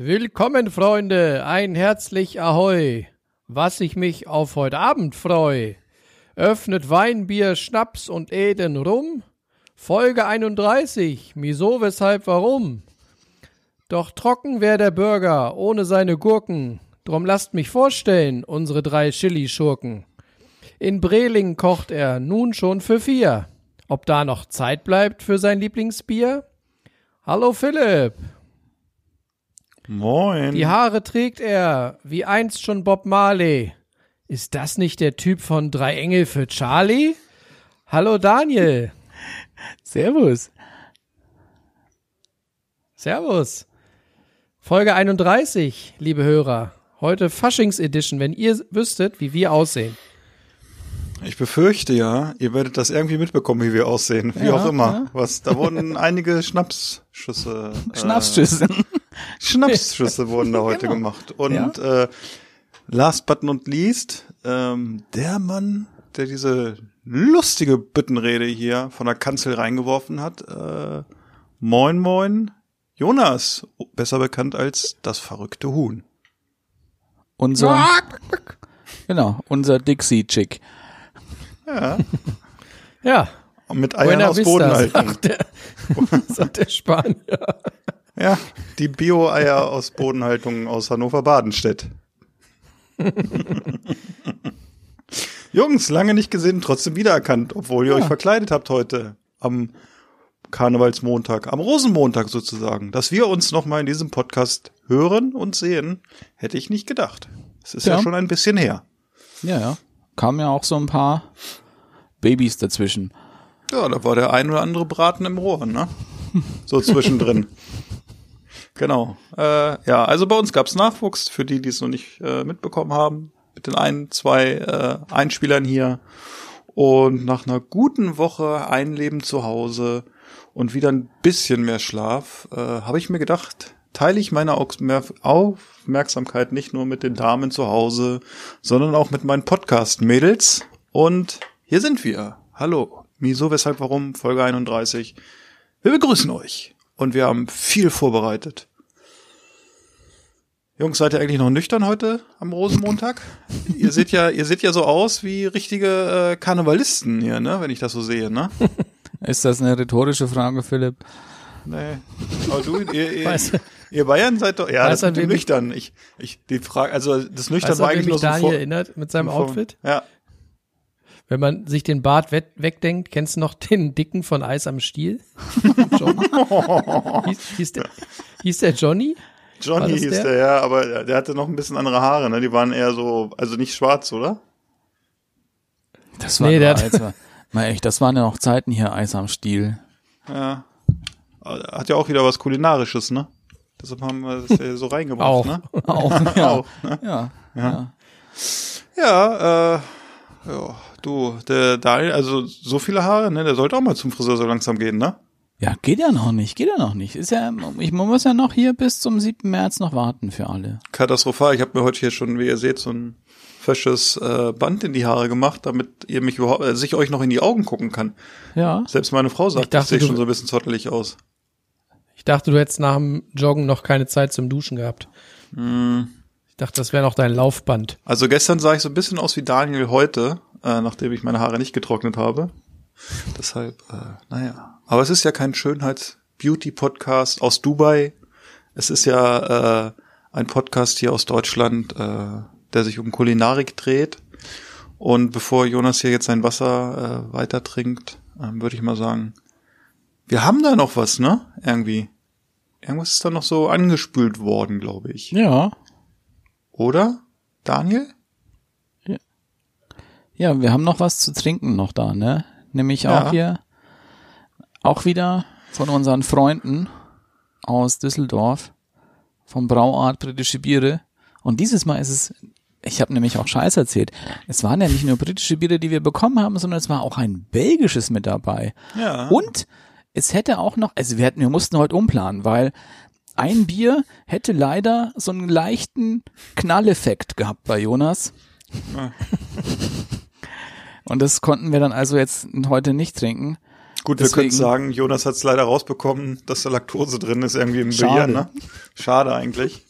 Willkommen, Freunde, ein herzlich Ahoi. Was ich mich auf heute Abend freu. Öffnet Wein, Bier, Schnaps und Eden rum. Folge 31. Wieso, weshalb, warum? Doch trocken wär der Burger, ohne seine Gurken. Drum lasst mich vorstellen, unsere drei Chili-Schurken. In Breling kocht er nun schon für vier. Ob da noch Zeit bleibt für sein Lieblingsbier? Hallo Philipp. Moin. Die Haare trägt er, wie einst schon Bob Marley. Ist das nicht der Typ von Drei Engel für Charlie? Hallo Daniel. Servus. Servus. Folge 31, liebe Hörer. Heute Faschings Edition, wenn ihr wüsstet, wie wir aussehen. Ich befürchte ja, ihr werdet das irgendwie mitbekommen, wie wir aussehen. Wie Ja, auch immer. ja. Was, da wurden einige Schnapsschüsse. Äh, Schnapsschüsse. Schnapsschüsse wurden da heute Genau. gemacht. Und äh, last but not least, ähm, der Mann, der diese lustige Büttenrede hier von der Kanzel reingeworfen hat. Äh, moin, moin. Jonas, besser bekannt als das verrückte Huhn. Unser, genau, unser Dixie-Chick. Ja. Ja. Und mit Eiern Buena aus Vista, Bodenhaltung. sagt der, sagt der Spanier. Ja, die Bio-Eier aus Bodenhaltung aus Hannover-Badenstedt. Jungs, lange nicht gesehen, trotzdem wiedererkannt, obwohl ihr euch verkleidet habt heute am Karnevalsmontag, am Rosenmontag sozusagen. Dass wir uns nochmal in diesem Podcast hören und sehen, hätte ich nicht gedacht. Es ist ja, Ja. schon ein bisschen her. Ja, ja. Kamen ja auch so ein paar Babys dazwischen. Ja, da war der ein oder andere Braten im Rohr, ne? So zwischendrin. genau. Äh, ja, also bei uns gab's Nachwuchs, für die, die es noch nicht äh, mitbekommen haben, mit den ein, zwei äh, Einspielern hier. Und nach einer guten Woche Einleben zu Hause und wieder ein bisschen mehr Schlaf, äh, habe ich mir gedacht, teile ich meine Aufmer- Aufmerksamkeit nicht nur mit den Damen zu Hause, sondern auch mit meinen Podcast-Mädels. Und hier sind wir. Hallo. Wieso, weshalb, warum? Folge 31. Wir begrüßen euch. Und wir haben viel vorbereitet. Jungs, seid ihr eigentlich noch nüchtern heute am Rosenmontag? ihr seht ja, ihr seht ja so aus wie richtige äh, Karnevalisten hier, ne, wenn ich das so sehe, ne? Ist das eine rhetorische Frage, Philipp? Nee. Aber du, ihr, ihr, ihr Bayern seid doch, ja, Weiß das an mit dem nüchtern. Ich, ich, die Frage, also das nüchtern Weißt war eigentlich mich nur so Daniel vor, erinnert mit seinem vor- Outfit? Ja. Wenn man sich den Bart we wegdenkt, kennst du noch den Dicken von Eis am Stiel? Hieß, hieß, der, hieß der Johnny? Johnny hieß der? der, ja, aber der hatte noch ein bisschen andere Haare, ne? Die waren eher so, also nicht schwarz, oder? Das war Nee, der Alter. Mal echt, das waren ja noch Zeiten hier, Eis am Stiel. Ja. Hat ja auch wieder was Kulinarisches, ne? Deshalb haben wir das ja so reingebracht, Auch. ne? Auch, ja. Auch, ne? ja. ja. Ja, äh, ja, du, der Daniel, also so viele Haare, ne? Der sollte auch mal zum Friseur so langsam gehen, ne? Ja, geht ja noch nicht, geht ja noch nicht. Ist ja, ich muss ja noch hier bis zum 7. März noch warten für alle. Katastrophal. Ich habe mir heute hier schon, wie ihr seht, so ein fesches äh, Band in die Haare gemacht, damit ihr mich überhaupt, äh, sich euch noch in die Augen gucken kann. Ja. Selbst meine Frau sagt, Ich ich, dachte, sehe du- schon so ein bisschen zottelig aus. Ich dachte, du hättest nach dem Joggen noch keine Zeit zum Duschen gehabt. Ich dachte, das wäre noch dein Laufband. Also gestern sah ich so ein bisschen aus wie Daniel heute, äh, nachdem ich meine Haare nicht getrocknet habe. Deshalb, äh, naja. Aber es ist ja kein Schönheits-Beauty-Podcast aus Dubai. Es ist ja äh, ein Podcast hier aus Deutschland, äh, der sich um Kulinarik dreht. Und bevor Jonas hier jetzt sein Wasser äh, weiter trinkt, ähm, würde ich mal sagen, wir haben da noch was, ne? Irgendwie. Irgendwas ist da noch so angespült worden, glaube ich. Ja. Oder? Daniel? Ja, wir haben noch was zu trinken noch da, ne? Nämlich Ja. auch hier, auch wieder von unseren Freunden aus Düsseldorf vom Brauart britische Biere. Und dieses Mal ist es, ich habe nämlich auch Scheiß erzählt, es waren ja nicht nur britische Biere, die wir bekommen haben, sondern es war auch ein belgisches mit dabei. Ja. Und es hätte auch noch, also wir hätten, wir mussten heute umplanen, weil ein Bier hätte leider so einen leichten Knalleffekt gehabt bei Jonas. Und das konnten wir dann also jetzt heute nicht trinken. Gut, wir Deswegen- können sagen, Jonas hat es leider rausbekommen, dass da Laktose drin ist irgendwie im Bier, Schade. ne? Schade eigentlich.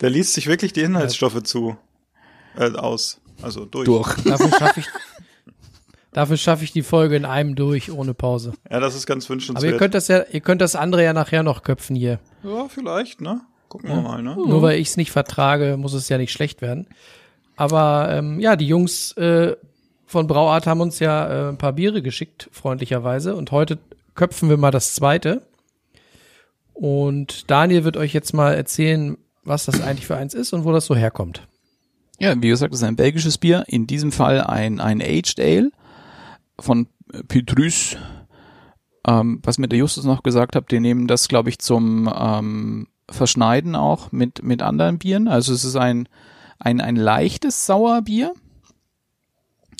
Der liest sich wirklich die Inhaltsstoffe zu äh, aus, also durch. Durch. Dafür schaffe ich, dafür schaffe ich die Folge in einem durch, ohne Pause. Ja, das ist ganz Aber ihr wünschenswert. könnt das ja, ihr könnt das andere ja nachher noch köpfen hier. ja, vielleicht, ne? Gucken wir mal, ne? Nur weil ich es nicht vertrage, muss es ja nicht schlecht werden. Aber ähm, ja, die Jungs äh, von Brauart haben uns ja äh, ein paar Biere geschickt, freundlicherweise. Und heute köpfen wir mal das zweite. Und Daniel wird euch jetzt mal erzählen, was das eigentlich für eins ist und wo das so herkommt. Ja, wie gesagt, das ist ein belgisches Bier. In diesem Fall ein, ein Aged Ale von Petrus. Ähm, was mir der Justus noch gesagt hat, die nehmen das, glaube ich, zum ähm, Verschneiden auch mit, mit anderen Bieren. Also es ist ein, ein, ein leichtes Sauerbier.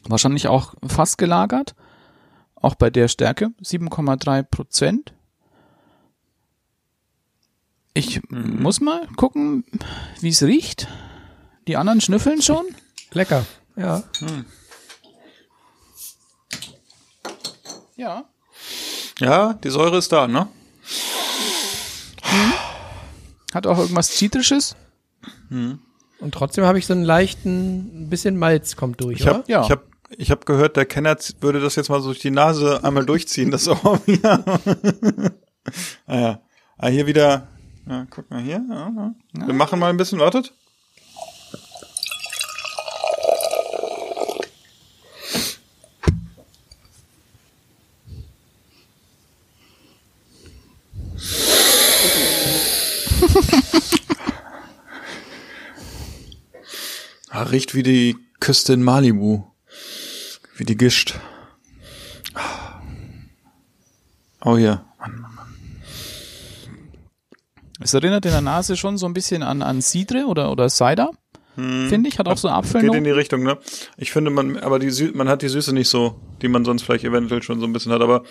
Wahrscheinlich auch fast gelagert. Auch bei der Stärke. 7,3 Prozent. Ich muss mal gucken, wie es riecht. Die anderen schnüffeln schon. Lecker, ja. Ja. Ja, die Säure ist da, ne? Hat auch irgendwas Zitrisches? Und trotzdem habe ich so einen leichten, ein bisschen Malz kommt durch, Ich habe oder? Ja. ich hab, ich hab gehört, der Kenner würde das jetzt mal so durch die Nase einmal durchziehen, das Sauerbier. ah ja. Ah, hier wieder. Ja, guck mal hier. Ja, ja. Wir machen mal ein bisschen, wartet. Riecht wie die Küste in Malibu. Wie die Gischt. Oh hier. Es erinnert in der Nase schon so ein bisschen an, an Cidre oder, oder Cider. Finde ich, hat auch so Apfel. Geht in die Richtung, ne? Ich finde, man, aber die Sü man hat die Süße nicht so, die man sonst vielleicht eventuell schon so ein bisschen hat, aber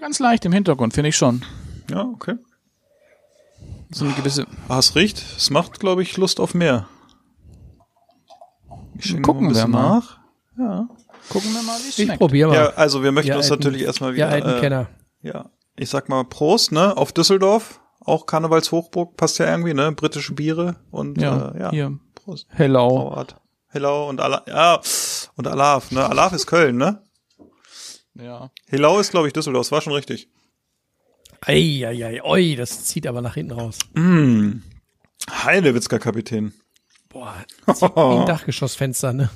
Ganz leicht im Hintergrund, finde ich schon. ja, okay. So eine gewisse. Ah, es riecht, es macht, glaube ich, Lust auf mehr. Ich Gucken wir mal. nach. Ja. Gucken wir mal, wie es Ich schmeckt. probiere mal. ja, also wir möchten Ihr uns alten- natürlich erstmal wieder, alten äh, Kenner. ja, ich sag mal Prost, ne, auf Düsseldorf, auch Karnevalshochburg, passt ja irgendwie, ne, britische Biere und, Ja, äh, ja, hier. Prost. Hello. Brauart. Hello und Ala ja, und Alaf, ne, Alaf ist Köln, ne? Ja. Helau ist, glaube ich, Düsseldorf, das war schon richtig. Eieiei, oi, das zieht aber nach hinten raus. Mm. Heidewitzka Kapitän. Boah, wie ein Dachgeschossfenster, ne?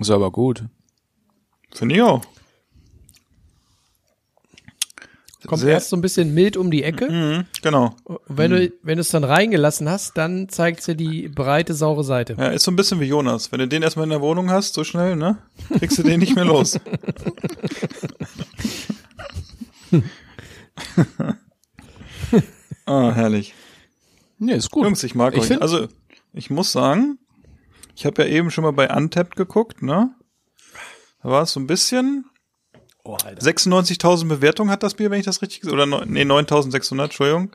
Ist aber gut. Finde ich auch. Kommt Sehr- erst so ein bisschen mild um die Ecke. Mhm, genau. Und wenn du, wenn du es dann reingelassen hast, dann zeigt sie die breite, saure Seite. Ja, ist so ein bisschen wie Jonas. Wenn du den erstmal in der Wohnung hast, so schnell, ne? Kriegst du den nicht mehr los. ah, herrlich. Nee, ist gut. Jungs, ich mag Ich euch. Also, ich muss sagen, ich habe ja eben schon mal bei Untapped geguckt, ne? Da war es so ein bisschen. Oh, Alter. 96.000 Bewertungen hat das Bier, wenn ich das richtig oder nee 9.600, Entschuldigung.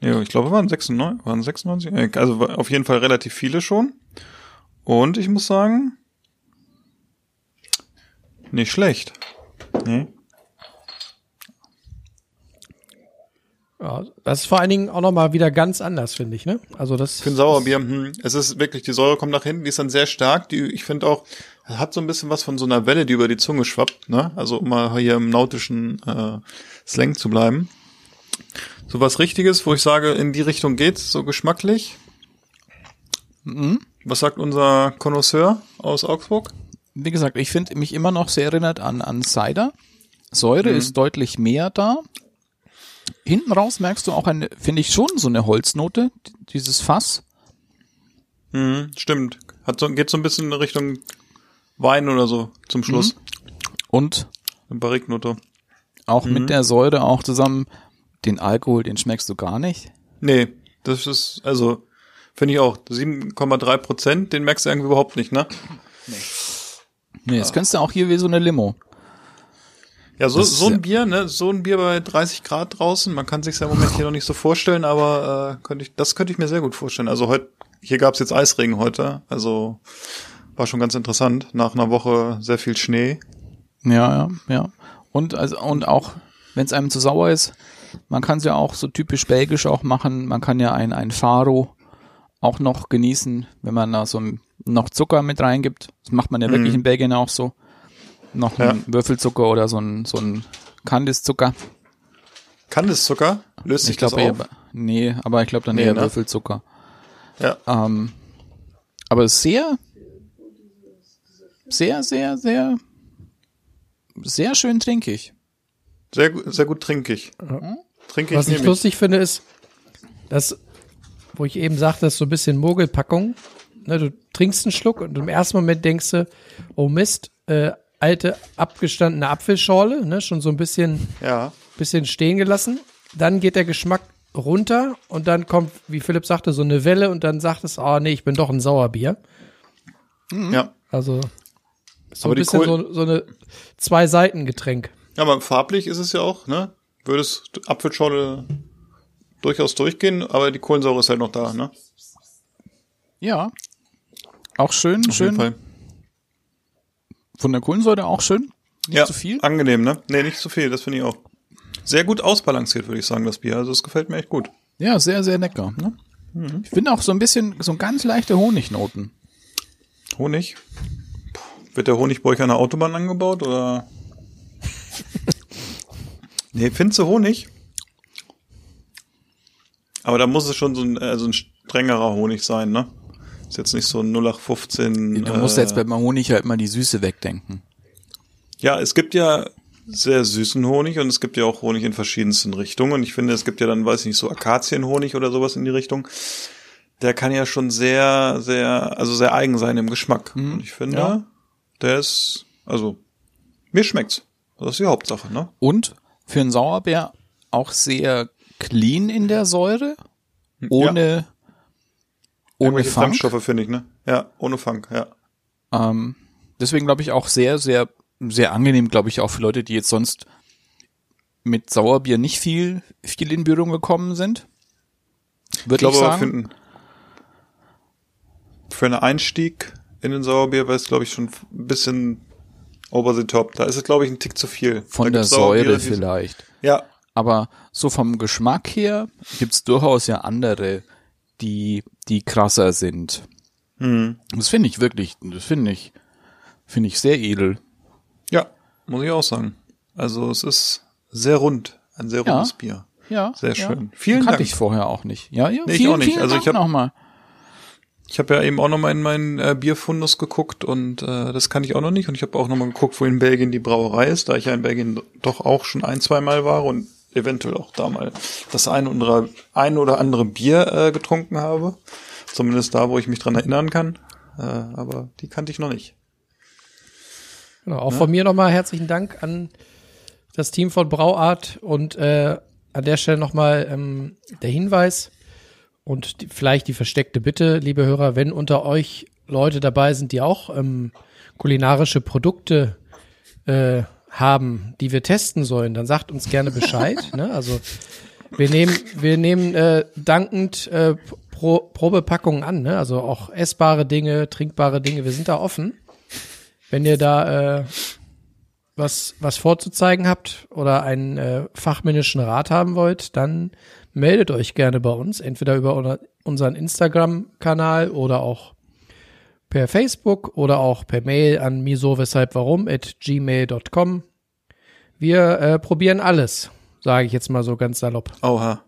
Ja, ich glaube, waren 96, waren 96, äh, also auf jeden Fall relativ viele schon. Und ich muss sagen, nicht schlecht. Nee. Ja, das ist vor allen Dingen auch nochmal wieder ganz anders, finde ich, ne? Also das. Für ein Sauerbier, hm, es ist wirklich, die Säure kommt nach hinten, die ist dann sehr stark. Die, ich finde auch, es hat so ein bisschen was von so einer Welle, die über die Zunge schwappt, ne? Also um mal hier im nautischen äh, Slang zu bleiben. So was Richtiges, wo ich sage, in die Richtung geht's, so geschmacklich. Mhm. Was sagt unser Connoisseur aus Augsburg? Wie gesagt, ich finde mich immer noch sehr erinnert an, an Cider. Säure ist deutlich mehr da. Hinten raus merkst du auch eine, finde ich schon so eine Holznote, dieses Fass. Mhm, stimmt. Hat so, geht so ein bisschen in Richtung Wein oder so zum Schluss. Und Eine Barriknote. auch mit der Säure auch zusammen, den Alkohol, den schmeckst du gar nicht. Nee, das ist, also, finde ich auch. 7,3 Prozent, den merkst du irgendwie überhaupt nicht, ne? Nee, das könntest du auch hier wie so eine Limo. Ja, so, Das so ein Bier, ne? So ein Bier bei 30 Grad draußen, man kann sich's ja im Moment hier noch nicht so vorstellen, aber äh, könnte ich, das könnte ich mir sehr gut vorstellen. Also heute, hier gab's jetzt Eisregen heute, also war schon ganz interessant. Nach einer Woche sehr viel Schnee. Ja, ja, ja. Und also und auch wenn es einem zu sauer ist, man kann es ja auch so typisch belgisch auch machen. Man kann ja ein ein Faro auch noch genießen, wenn man da so noch Zucker mit reingibt. Das macht man ja wirklich in Belgien auch so. Noch Ja. ein Würfelzucker oder so ein so ein Kandiszucker. Kandiszucker löst sich Ich glaube das eher, auf. nee, aber ich glaube dann Nee, eher ne? Würfelzucker. Ja. Ähm, aber sehr, sehr, sehr, sehr, sehr schön trinkig. Sehr, sehr gut trinkig. Trinke ich Was ich lustig finde, ist, dass, wo ich eben sagte, das ist so ein bisschen Mogelpackung. Ne, du trinkst einen Schluck und im ersten Moment denkst du, oh Mist, äh, alte abgestandene Apfelschorle, ne, schon so ein bisschen, Ja. bisschen stehen gelassen. Dann geht der Geschmack runter und dann kommt, wie Philipp sagte, so eine Welle und dann sagt es, oh nee, ich bin doch ein Sauerbier. Ja. Also so Aber ein bisschen Kohl- so, so eine zwei Seiten Getränk. Ja, aber farblich ist es ja auch, ne? Würde es Apfelschorle durchaus durchgehen, aber die Kohlensäure ist halt noch da, ne? Ja. Auch schön, Auf jeden schön. Von der Kohlensäure auch schön. Nicht ja, zu viel. angenehm, ne? Nee, nicht zu viel, das finde ich auch. Sehr gut ausbalanciert, würde ich sagen, das Bier. Also es gefällt mir echt gut. Ja, sehr, sehr lecker. Ne? Mhm. Ich finde auch so ein bisschen, so ganz leichte Honignoten. Honig. Wird der Honig bei euch an der Autobahn angebaut oder? nee, findest du Honig? Aber da muss es schon so ein, äh, so ein strengerer Honig sein, ne? Ist jetzt nicht so ein 0815. Du musst äh, jetzt beim Honig halt mal die Süße wegdenken. Ja, es gibt ja sehr süßen Honig und es gibt ja auch Honig in verschiedensten Richtungen. Und ich finde, es gibt ja dann, weiß ich nicht, so Akazienhonig oder sowas in die Richtung. Der kann ja schon sehr, sehr, also sehr eigen sein im Geschmack. Und ich finde, ja. der ist, also, mir schmeckt's. Das ist die Hauptsache, ne? Und für einen Sauerbär auch sehr clean in der Säure. Ohne, ohne Funk. Fremdstoffe finde ich, ne? Ja, ohne Funk, ja. Ähm, deswegen glaube ich auch sehr, sehr, sehr angenehm, glaube ich, auch für Leute, die jetzt sonst mit Sauerbier nicht viel, viel in Berührung gekommen sind. Würde Ich glaube ich sagen. für, einen- für einen Einstieg in den Sauerbier wäre es, glaube ich, schon ein bisschen over the top. Da ist es, glaube ich, ein Tick zu viel. Von der Säure vielleicht. Ja, Aber so vom Geschmack her gibt's durchaus ja andere, die, die krasser sind. Hm. Das finde ich wirklich, das finde ich, finde ich sehr edel. ja, muss ich auch sagen. Also es ist sehr rund, ein sehr Ja. rundes Bier. Ja. Sehr ja. schön. Vielen Kannte Dank. ich vorher auch nicht. Ja, ja, Nee, ich vielen, auch nicht. Also Dank ich hab- nochmal. Ich habe ja eben auch noch mal in meinen äh, Bierfundus geguckt und äh, das kann ich auch noch nicht. Und ich habe auch noch mal geguckt, wo in Belgien die Brauerei ist, da ich ja in Belgien doch auch schon ein, zwei Mal war und eventuell auch da mal das eine oder, ein oder andere Bier äh, getrunken habe. Zumindest da, wo ich mich dran erinnern kann. Äh, aber die kannte ich noch nicht. Genau, auch von mir nochmal herzlichen Dank an das Team von Brauart und äh, an der Stelle nochmal ähm, der Hinweis und die, vielleicht die versteckte Bitte, liebe Hörer, wenn unter euch Leute dabei sind, die auch ähm, kulinarische Produkte äh, haben, die wir testen sollen, dann sagt uns gerne Bescheid. ne? Also wir nehmen, wir nehmen äh, dankend äh, Pro, Probepackungen an, ne? also auch essbare Dinge, trinkbare Dinge, wir sind da offen. Wenn ihr da äh, was, was vorzuzeigen habt oder einen äh, fachmännischen Rat haben wollt, dann meldet euch gerne bei uns, entweder über unser- unseren Instagram-Kanal oder auch per Facebook oder auch per Mail an miso weshalb warum at gmail.com. Wir äh, probieren alles, sage ich jetzt mal so ganz salopp. Oha.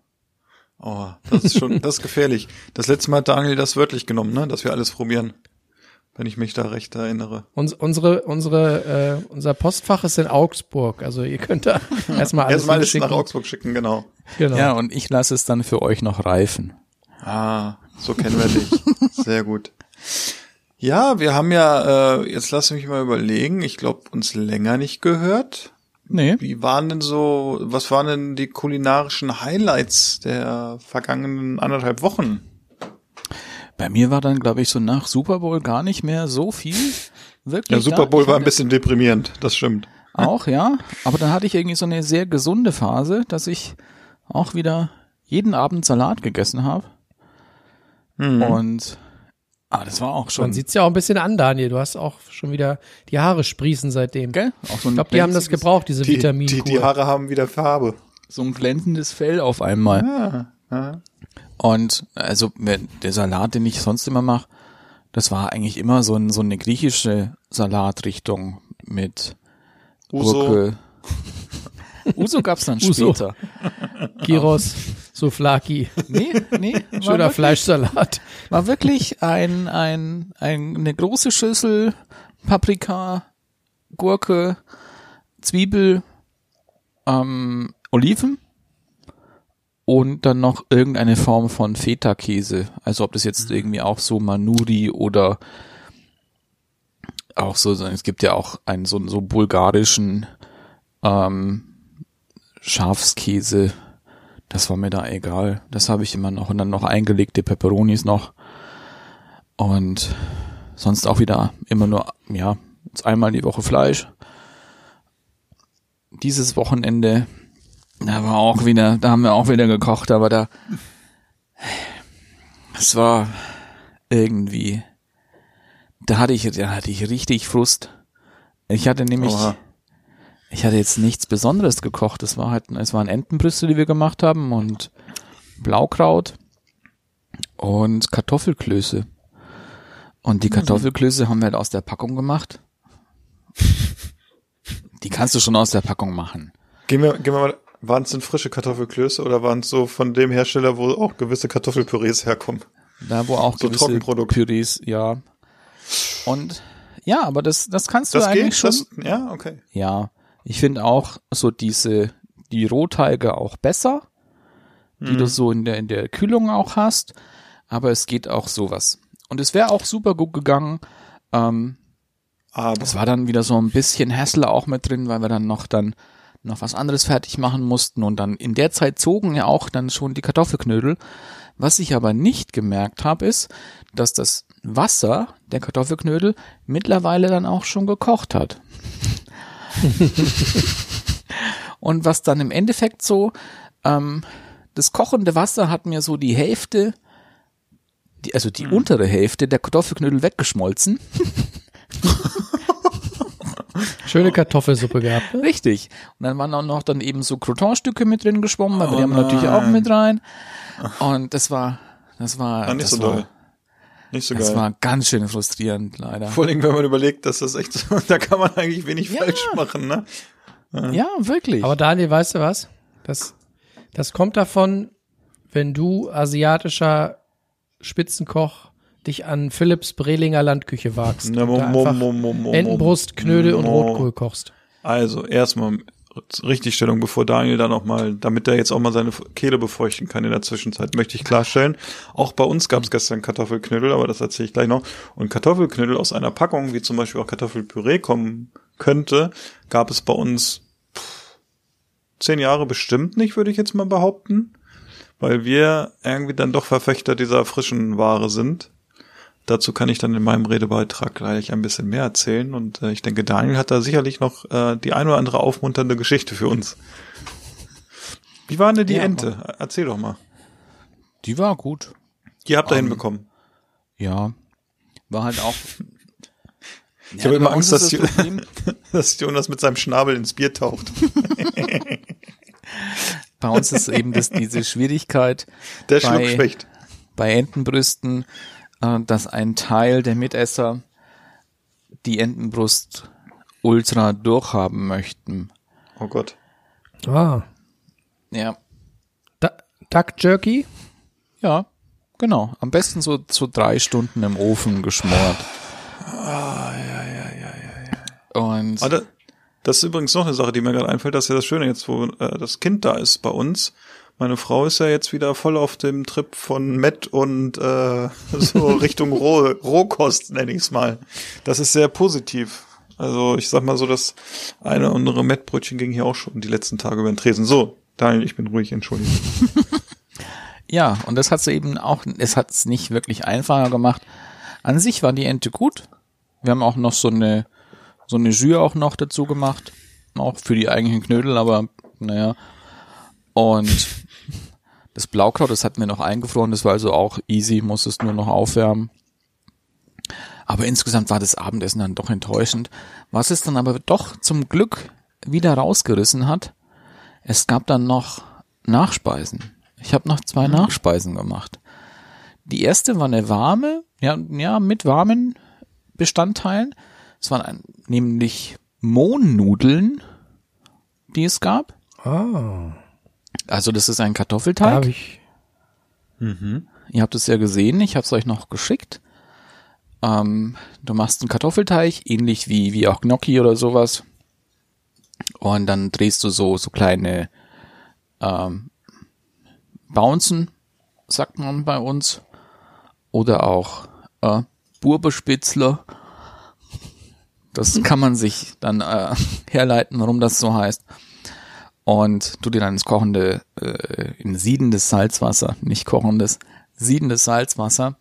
Oha. Das ist schon, das ist gefährlich. Das letzte Mal hat Daniel das wörtlich genommen, ne? Dass wir alles probieren. Wenn ich mich da recht erinnere. Uns, unsere, unsere, äh, unser Postfach ist in Augsburg, also ihr könnt da erstmal alles Erstmal alles nach Augsburg schicken, genau. Genau. Ja, und ich lasse es dann für euch noch reifen. Ah, so kennen wir dich. Sehr gut. Ja, wir haben ja, äh, jetzt lass mich mal überlegen, ich glaube, uns länger nicht gehört. Nee. Wie waren denn so, was waren denn die kulinarischen Highlights der vergangenen anderthalb Wochen? Bei mir war dann, glaube ich, so nach Super Bowl gar nicht mehr so viel. Wirklich. Ja, Super. Bowl war ein bisschen deprimierend, das stimmt. Auch, ja. Aber dann hatte ich irgendwie so eine sehr gesunde Phase, dass ich auch wieder jeden Abend Salat gegessen habe. Mhm. Und ah, das war auch Man schon. sieht's ja auch ein bisschen an, Daniel. Du hast auch schon wieder die Haare sprießen seitdem. Gell? Auch so ein Ich glaube, die haben das gebraucht, diese Die, Vitaminkur. die, die Haare haben wieder Farbe. So ein glänzendes Fell auf einmal. Ja, ja. Und also der Salat, den ich sonst immer mache, das war eigentlich immer so, ein, so eine griechische Salatrichtung mit Uso. Gurke. Uso gab's dann Uso. später. Gyros, Souflaki, Nee, nee. war schöner wirklich- Fleischsalat. War wirklich ein, ein, ein, eine große Schüssel Paprika, Gurke, Zwiebel, ähm, Oliven und dann noch irgendeine Form von Feta-Käse. Also ob das jetzt irgendwie auch so Manuri oder auch so, so- es gibt ja auch einen so, so bulgarischen ähm, Schafskäse. Das war mir da egal. Das habe ich immer noch. Und dann noch eingelegte Peperonis noch. Und sonst auch wieder immer nur, ja, einmal die Woche Fleisch. Dieses Wochenende, da war auch wieder, da haben wir auch wieder gekocht, aber da, es war irgendwie, da hatte ich, da hatte ich richtig Frust. Ich hatte nämlich, Oha. Ich hatte jetzt nichts Besonderes gekocht. Es war halt, es waren Entenbrüste, die wir gemacht haben und Blaukraut und Kartoffelklöße. Und die Kartoffelklöße haben wir halt aus der Packung gemacht. Die kannst du schon aus der Packung machen. Gehen wir, gehen wir mal, waren es denn frische Kartoffelklöße oder waren es so von dem Hersteller, wo auch gewisse Kartoffelpürees herkommen? Da wo auch So gewisse Trockenprodukte. Pürees, ja. Und ja, aber das, das kannst du Das eigentlich geht? schon. Das, ja, okay. Ja, ich finde auch so diese, die Rohteige auch besser, die Mhm. du so in der, in der Kühlung auch hast, aber es geht auch sowas. Und es wäre auch super gut gegangen, ähm, Aber es war dann wieder so ein bisschen Hassel auch mit drin, weil wir dann noch dann noch was anderes fertig machen mussten und dann in der Zeit zogen ja auch dann schon die Kartoffelknödel. Was ich aber nicht gemerkt habe, ist, dass das Wasser der Kartoffelknödel mittlerweile dann auch schon gekocht hat. und was dann im Endeffekt so, ähm, das kochende Wasser hat mir so die Hälfte, die, also die untere Hälfte der Kartoffelknödel weggeschmolzen. Schöne Kartoffelsuppe gehabt. Ne? Richtig. Und dann waren auch noch dann eben so Croutonstücke mit drin geschwommen, weil wir die haben wir natürlich auch mit rein. Und das war, das war, war nicht das so war, doll. Nicht so das geil. war ganz schön frustrierend, leider. Vor allem, wenn man überlegt, dass das echt so, da kann man eigentlich wenig Ja. falsch machen, ne? Ja, wirklich. Aber Daniel, weißt du was? Das, das kommt davon, wenn du asiatischer Spitzenkoch dich an Philips Brelinger Landküche wagst. Na, und mo- da mo- einfach mo- mo- mo- Entenbrust, Knödel und Rotkohl kochst. Also, erstmal Richtigstellung, bevor Daniel dann auch mal, damit er jetzt auch mal seine Kehle befeuchten kann in der Zwischenzeit, möchte ich klarstellen. Auch bei uns gab es gestern Kartoffelknödel, aber das erzähle ich gleich noch. Und Kartoffelknödel aus einer Packung, wie zum Beispiel auch Kartoffelpüree kommen könnte, gab es bei uns pff, zehn Jahre bestimmt nicht, würde ich jetzt mal behaupten. Weil wir irgendwie dann doch Verfechter dieser frischen Ware sind. Dazu kann ich dann in meinem Redebeitrag gleich ein bisschen mehr erzählen und äh, ich denke, Daniel hat da sicherlich noch äh, die ein oder andere aufmunternde Geschichte für uns. Wie war denn die Ja, Ente? Erzähl doch mal. die war gut. Die habt ihr Ähm, hinbekommen. Ja. War halt auch. Ich habe immer Angst, dass, die, dass Jonas mit seinem Schnabel ins Bier taucht. bei uns ist eben das, diese Schwierigkeit Der Bei- Schluck schwächt. bei Entenbrüsten, dass ein Teil der Mitesser die Entenbrust ultra durchhaben möchten. Oh Gott. Ah. Ja. Da Duck Jerky? Ja, genau. Am besten so, so drei Stunden im Ofen geschmort. Ah, Und Aber da, das ist übrigens noch eine Sache, die mir gerade einfällt. Das ist ja das Schöne jetzt, wo äh, das Kind da ist bei uns. Meine Frau ist ja jetzt wieder voll auf dem Trip von Met und äh, so Richtung Roh Rohkost, nenne ich es mal. Das ist sehr positiv. Also ich sag mal so, das eine oder andere Mettbrötchen ging hier auch schon die letzten Tage über den Tresen. So, Daniel, ich bin ruhig, entschuldigung. Ja, und das hat sie eben auch, es hat es nicht wirklich einfacher gemacht. An sich war die Ente gut. Wir haben auch noch so eine, so eine Jus auch noch dazu gemacht. Auch für die eigentlichen Knödel, aber naja. Und das Blaukraut, das hatten wir noch eingefroren, das war also auch easy, muss es nur noch aufwärmen. Aber insgesamt war das Abendessen dann doch enttäuschend. Was es dann aber doch zum Glück wieder rausgerissen hat, es gab dann noch Nachspeisen. Ich habe noch zwei Nachspeisen gemacht. Die erste war eine warme, ja, ja, mit warmen Bestandteilen. Es waren ein, nämlich Mohnnudeln, die es gab. Ah, Also das ist ein Kartoffelteig. habe ich. Ihr habt es ja gesehen, ich habe es euch noch geschickt. Ähm, du machst einen Kartoffelteig, ähnlich wie, wie auch Gnocchi oder sowas. Und dann drehst du so, so kleine ähm, Bouncen, sagt man bei uns. Oder auch äh, Burbespitzler. Das kann man sich dann äh, herleiten, warum das so heißt. Und tu dir dann ins kochende, äh, in siedendes Salzwasser, nicht kochendes, siedendes Salzwasser.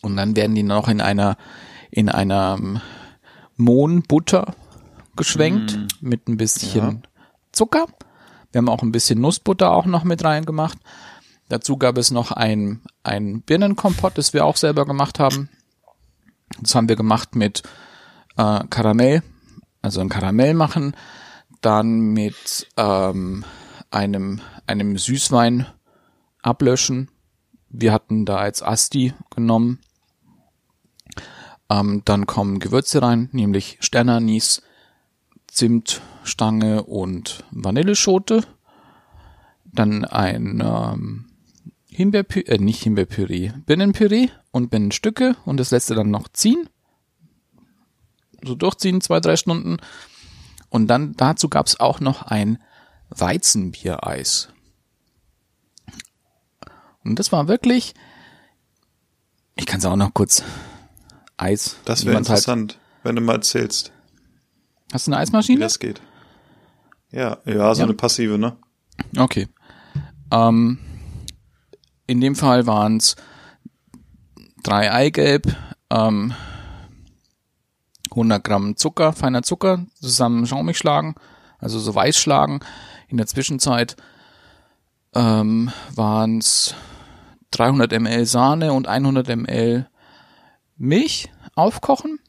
Und dann werden die noch in einer, in einer Mohnbutter geschwenkt mit ein bisschen Zucker. Wir haben auch ein bisschen Nussbutter auch noch mit reingemacht. Dazu gab es noch ein, ein Birnenkompott, das wir auch selber gemacht haben. Das haben wir gemacht mit äh, Karamell, also ein Karamell machen, dann mit ähm, einem, einem Süßwein ablöschen. Wir hatten da jetzt Asti genommen. Ähm, dann kommen Gewürze rein, nämlich Sternanis, Zimtstange und Vanilleschote. Dann ein ähm, Himbeerpüree, äh, nicht Himbeerpüree, Birnenpüree und Birnenstücke und das letzte dann noch ziehen. So durchziehen, zwei, drei Stunden. Und dann dazu gab's auch noch ein Weizenbiereis. Und das war wirklich, ich kann es auch noch kurz, Eis. Das wie wäre halt- interessant, wenn du mal erzählst, Hast du eine wie Eismaschine? das geht. Ja, ja, so Ja. eine passive, ne? Okay. Ähm, in dem Fall waren es drei Eigelb, ähm, 100 Gramm Zucker, feiner Zucker, zusammen schaumig schlagen, also so weiß schlagen. In der Zwischenzeit ähm, waren es 300 ml Sahne und 100 ml Milch aufkochen.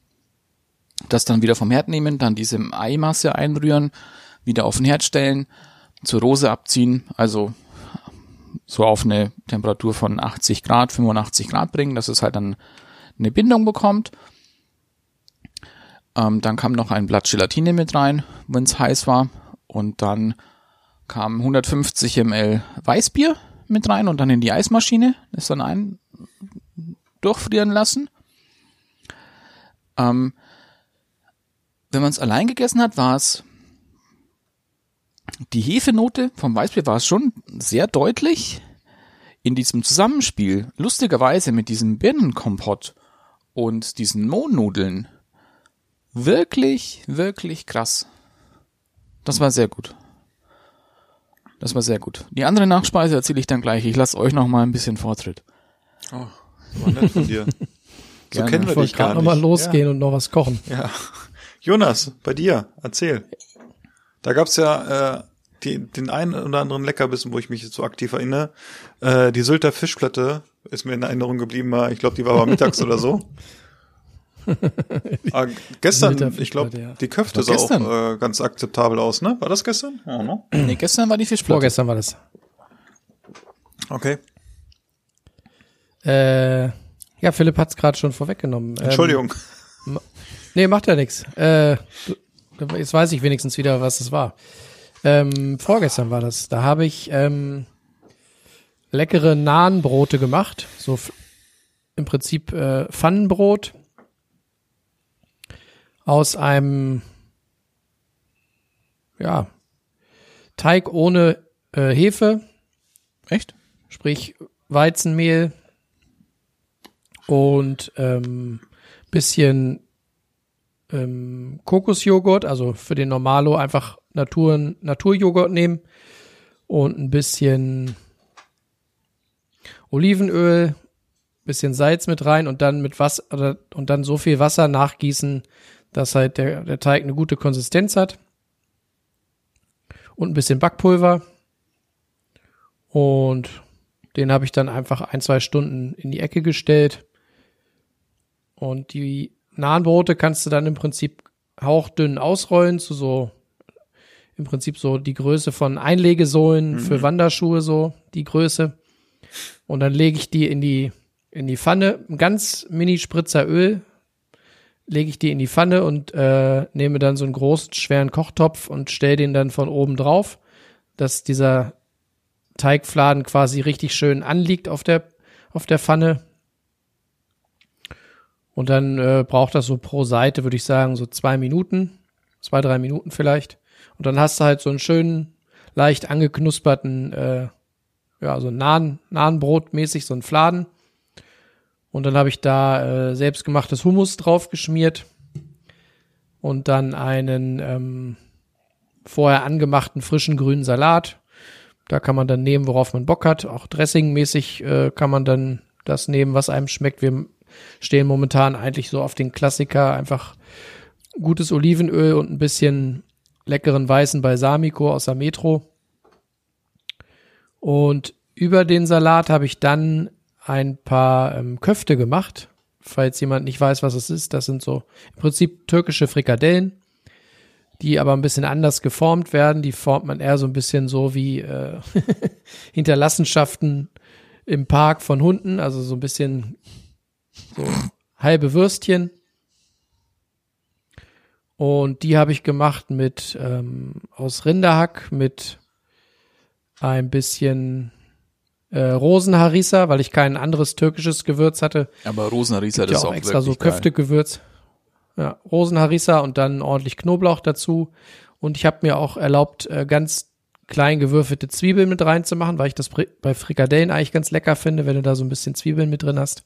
Das dann wieder vom Herd nehmen, dann diese Eimasse einrühren, wieder auf den Herd stellen, zur Rose abziehen, also so auf eine Temperatur von 80 Grad, 85 Grad bringen, dass es halt dann eine Bindung bekommt. Ähm, dann kam noch ein Blatt Gelatine mit rein, wenn es heiß war. Und dann kam 150 ml Weißbier mit rein und dann in die Eismaschine, das dann ein durchfrieren lassen. Ähm, wenn man es allein gegessen hat, war es die Hefenote vom Weißbier war es schon sehr deutlich in diesem Zusammenspiel. Lustigerweise mit diesem Birnenkompott und diesen Mohnnudeln. Wirklich, wirklich krass. Das war sehr gut. Das war sehr gut. Die andere Nachspeise erzähle ich dann gleich. Ich lasse euch noch mal ein bisschen Vortritt. Oh, war nett von dir. so kennen Ich wir wollte dich gar nicht. nochmal losgehen und noch was kochen. Ja. ja. Jonas, bei dir, erzähl. Da gab's ja äh, die, den einen oder anderen Leckerbissen, wo ich mich jetzt so aktiv erinnere. Äh, die Sylter Fischplatte ist mir in Erinnerung geblieben. mal. Ich glaube, die war aber mittags oder so. Ah, gestern, ich glaube, ja. die Köfte sah gestern. auch äh, ganz akzeptabel aus, ne? War das gestern? Ja, ne? Nee, gestern war die Fischplatte. Vorgestern war das. Okay. Äh, ja, Philipp hat's gerade schon vorweggenommen. Ähm, Entschuldigung. Nee, macht ja nichts. Äh, jetzt weiß ich wenigstens wieder, was das war. Ähm, vorgestern war das. Da habe ich ähm, leckere Nahenbrote gemacht. So im Prinzip äh, Pfannenbrot aus einem ja Teig ohne äh, Hefe, Echt? sprich Weizenmehl und ähm, bisschen ähm, Kokosjoghurt, also für den Normalo einfach Natur, Naturjoghurt nehmen und ein bisschen Olivenöl, bisschen Salz mit rein und dann mit Wasser und dann so viel Wasser nachgießen, dass halt der, der Teig eine gute Konsistenz hat. Und ein bisschen Backpulver. Und den habe ich dann einfach ein, zwei Stunden in die Ecke gestellt. Und die Nahenbrote kannst du dann im Prinzip hauchdünn ausrollen zu so im Prinzip so die Größe von Einlegesohlen für Wanderschuhe so die Größe und dann lege ich die in die in die Pfanne ein ganz mini Spritzer Öl lege ich die in die Pfanne und äh, nehme dann so einen großen schweren Kochtopf und stelle den dann von oben drauf, dass dieser Teigfladen quasi richtig schön anliegt auf der auf der Pfanne und dann äh, braucht das so pro Seite, würde ich sagen, so zwei Minuten, zwei, drei Minuten vielleicht. Und dann hast du halt so einen schönen, leicht angeknusperten, äh, ja, so Nahen, Nahenbrot mäßig, so einen Fladen. Und dann habe ich da äh, selbstgemachtes Hummus drauf geschmiert und dann einen ähm, vorher angemachten frischen grünen Salat. Da kann man dann nehmen, worauf man Bock hat. Auch dressingmäßig äh, kann man dann das nehmen, was einem schmeckt. Wir stehen momentan eigentlich so auf den Klassiker, einfach gutes Olivenöl und ein bisschen leckeren weißen Balsamico aus der Metro. Und über den Salat habe ich dann ein paar ähm, Köfte gemacht. Falls jemand nicht weiß, was es ist, das sind so im Prinzip türkische Frikadellen, die aber ein bisschen anders geformt werden. Die formt man eher so ein bisschen so wie äh, Hinterlassenschaften im Park von Hunden, also so ein bisschen so halbe Würstchen. Und die habe ich gemacht mit ähm, aus Rinderhack mit ein bisschen äh, Rosenharissa, weil ich kein anderes türkisches Gewürz hatte. Aber Rosenharissa, Gibt das ja ist auch extra so. Köftegewürz. Ja, Rosenharissa und dann ordentlich Knoblauch dazu. Und ich habe mir auch erlaubt, äh, ganz klein gewürfelte Zwiebeln mit reinzumachen, weil ich das bei Frikadellen eigentlich ganz lecker finde, wenn du da so ein bisschen Zwiebeln mit drin hast.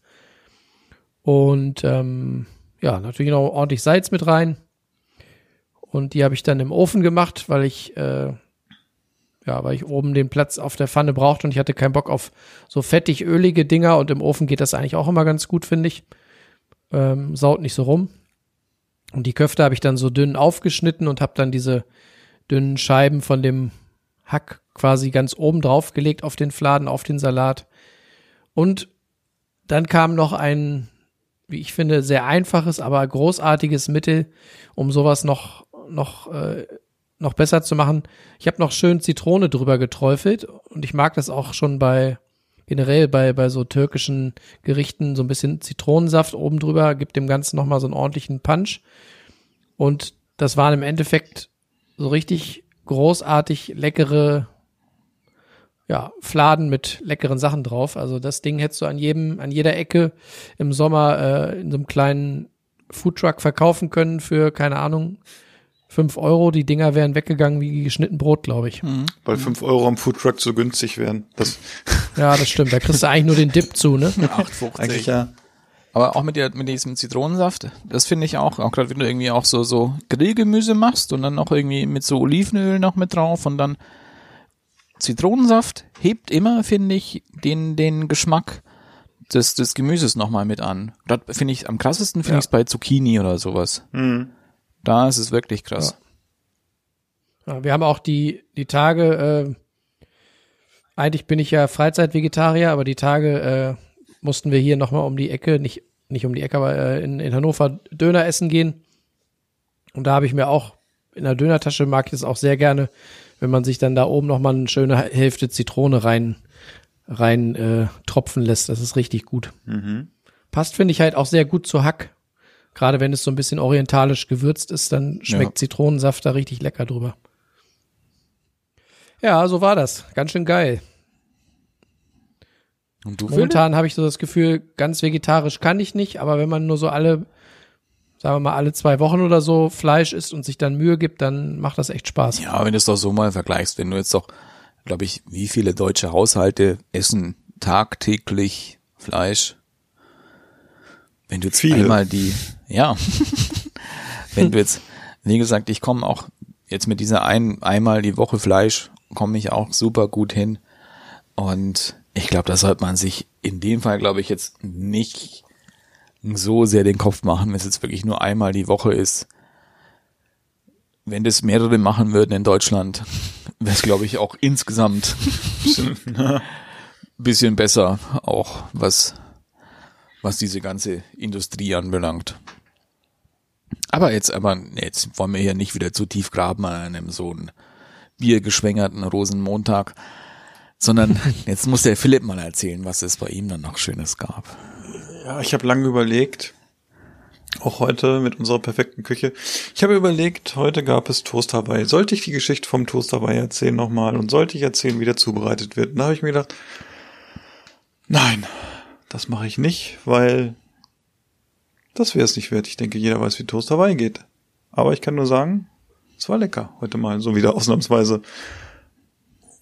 Und ähm, ja, natürlich noch ordentlich Salz mit rein. Und die habe ich dann im Ofen gemacht, weil ich äh, ja, weil ich oben den Platz auf der Pfanne brauchte und ich hatte keinen Bock auf so fettig ölige Dinger und im Ofen geht das eigentlich auch immer ganz gut, finde ich. Ähm, saut nicht so rum. Und die Köfte habe ich dann so dünn aufgeschnitten und habe dann diese dünnen Scheiben von dem Hack quasi ganz oben drauf gelegt auf den Fladen, auf den Salat. Und dann kam noch ein, wie ich finde, sehr einfaches, aber großartiges Mittel, um sowas noch, noch, äh, noch besser zu machen. Ich habe noch schön Zitrone drüber geträufelt und ich mag das auch schon bei generell bei, bei so türkischen Gerichten so ein bisschen Zitronensaft oben drüber, gibt dem Ganzen nochmal so einen ordentlichen Punch. Und das waren im Endeffekt so richtig großartig leckere, ja, Fladen mit leckeren Sachen drauf. Also das Ding hättest du an jedem, an jeder Ecke im Sommer äh, in so einem kleinen Foodtruck verkaufen können für, keine Ahnung, fünf Euro. Die Dinger wären weggegangen wie geschnitten Brot, glaube ich. Weil fünf Euro am Foodtruck so günstig wären. Das Ja, das stimmt. Da kriegst du eigentlich nur den Dip zu, ne? 8,50. eigentlich ja. Aber auch mit, der, mit diesem Zitronensaft, das finde ich auch, auch gerade wenn du irgendwie auch so, so Grillgemüse machst und dann noch irgendwie mit so Olivenöl noch mit drauf und dann Zitronensaft hebt immer, finde ich, den, den Geschmack des, des Gemüses nochmal mit an. Das finde ich, am krassesten finde Ja. ich es bei Zucchini oder sowas. Mhm. Da ist es wirklich krass. Ja, wir haben auch die, die Tage, äh, eigentlich bin ich ja Freizeitvegetarier, aber die Tage äh, mussten wir hier nochmal um die Ecke, nicht, nicht um die Ecke, aber äh, in, in Hannover Döner essen gehen. Und da habe ich mir auch in der Dönertasche mag ich es auch sehr gerne, wenn man sich dann da oben nochmal eine schöne Hälfte Zitrone rein, rein äh, tropfen lässt. Das ist richtig gut. Passt, finde ich, halt auch sehr gut zu Hack. Gerade wenn es so ein bisschen orientalisch gewürzt ist, dann schmeckt Zitronensaft da richtig lecker drüber. Ja, so war das. Ganz schön geil. Und du? Momentan habe ich so das Gefühl, ganz vegetarisch kann ich nicht, aber wenn man nur so alle, sagen wir mal, alle zwei Wochen oder so Fleisch isst und sich dann Mühe gibt, dann macht das echt Spaß. Ja, wenn du es doch so mal vergleichst, wenn du jetzt doch, glaube ich, wie viele deutsche Haushalte essen tagtäglich Fleisch? Wenn du jetzt Viele. einmal die, ja, wenn du jetzt, wie gesagt, ich komme auch jetzt mit dieser ein, einmal die Woche Fleisch, komme ich auch super gut hin. Und ich glaube, da sollte man sich in dem Fall, glaube ich, jetzt nicht so sehr den Kopf machen, wenn es jetzt wirklich nur einmal die Woche ist. Wenn das mehrere machen würden in Deutschland, wäre es, glaube ich, auch insgesamt bisschen, bisschen besser, auch was, was diese ganze Industrie anbelangt. Aber jetzt, aber jetzt wollen wir hier nicht wieder zu tief graben an einem so einen biergeschwängerten Rosenmontag, sondern jetzt muss der Philipp mal erzählen, was es bei ihm dann noch Schönes gab. Ja, ich habe lange überlegt, auch heute mit unserer perfekten Küche. Ich habe überlegt, heute gab es Toast Hawaii. Sollte ich die Geschichte vom Toast Hawaii erzählen nochmal und sollte ich erzählen, wie der zubereitet wird? Und da habe ich mir gedacht, nein, das mache ich nicht, weil das wäre es nicht wert. Ich denke, jeder weiß, wie Toast Hawaii geht. Aber ich kann nur sagen, es war lecker heute mal, so wieder ausnahmsweise.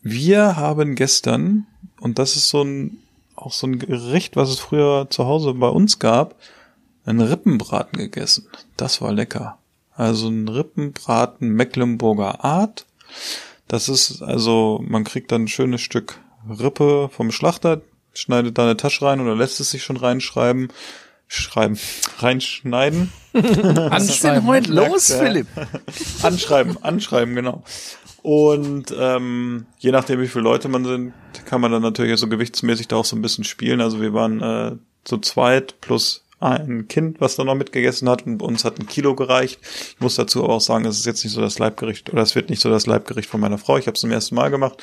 Wir haben gestern, und das ist so ein auch so ein Gericht, was es früher zu Hause bei uns gab, einen Rippenbraten gegessen. Das war lecker. Also ein Rippenbraten Mecklenburger Art. Das ist also, man kriegt dann ein schönes Stück Rippe vom Schlachter, schneidet da eine Tasche rein oder lässt es sich schon reinschreiben, schreiben, reinschneiden. Was ist denn heute los, Philipp? Anschreiben, anschreiben, genau. Und ähm, je nachdem, wie viele Leute man sind, kann man dann natürlich so gewichtsmäßig da auch so ein bisschen spielen. Also wir waren äh, zu zweit plus ein Kind, was da noch mitgegessen hat und uns hat ein Kilo gereicht. Ich muss dazu aber auch sagen, es ist jetzt nicht so das Leibgericht oder es wird nicht so das Leibgericht von meiner Frau. Ich habe es zum ersten Mal gemacht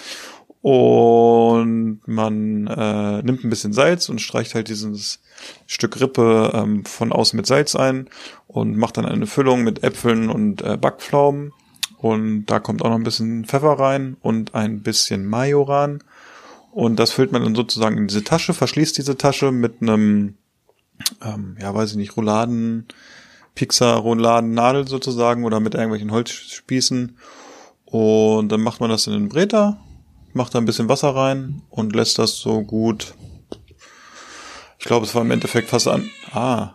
und man äh, nimmt ein bisschen Salz und streicht halt dieses Stück Rippe ähm, von außen mit Salz ein und macht dann eine Füllung mit Äpfeln und äh, Backpflaumen und da kommt auch noch ein bisschen Pfeffer rein und ein bisschen Majoran. Und das füllt man dann sozusagen in diese Tasche, verschließt diese Tasche mit einem, ähm, ja, weiß ich nicht, Rouladen, Pizza-Rouladen-Nadel sozusagen oder mit irgendwelchen Holzspießen. Und dann macht man das in den Breter, macht da ein bisschen Wasser rein und lässt das so gut. Ich glaube, es war im Endeffekt fast an. Ah,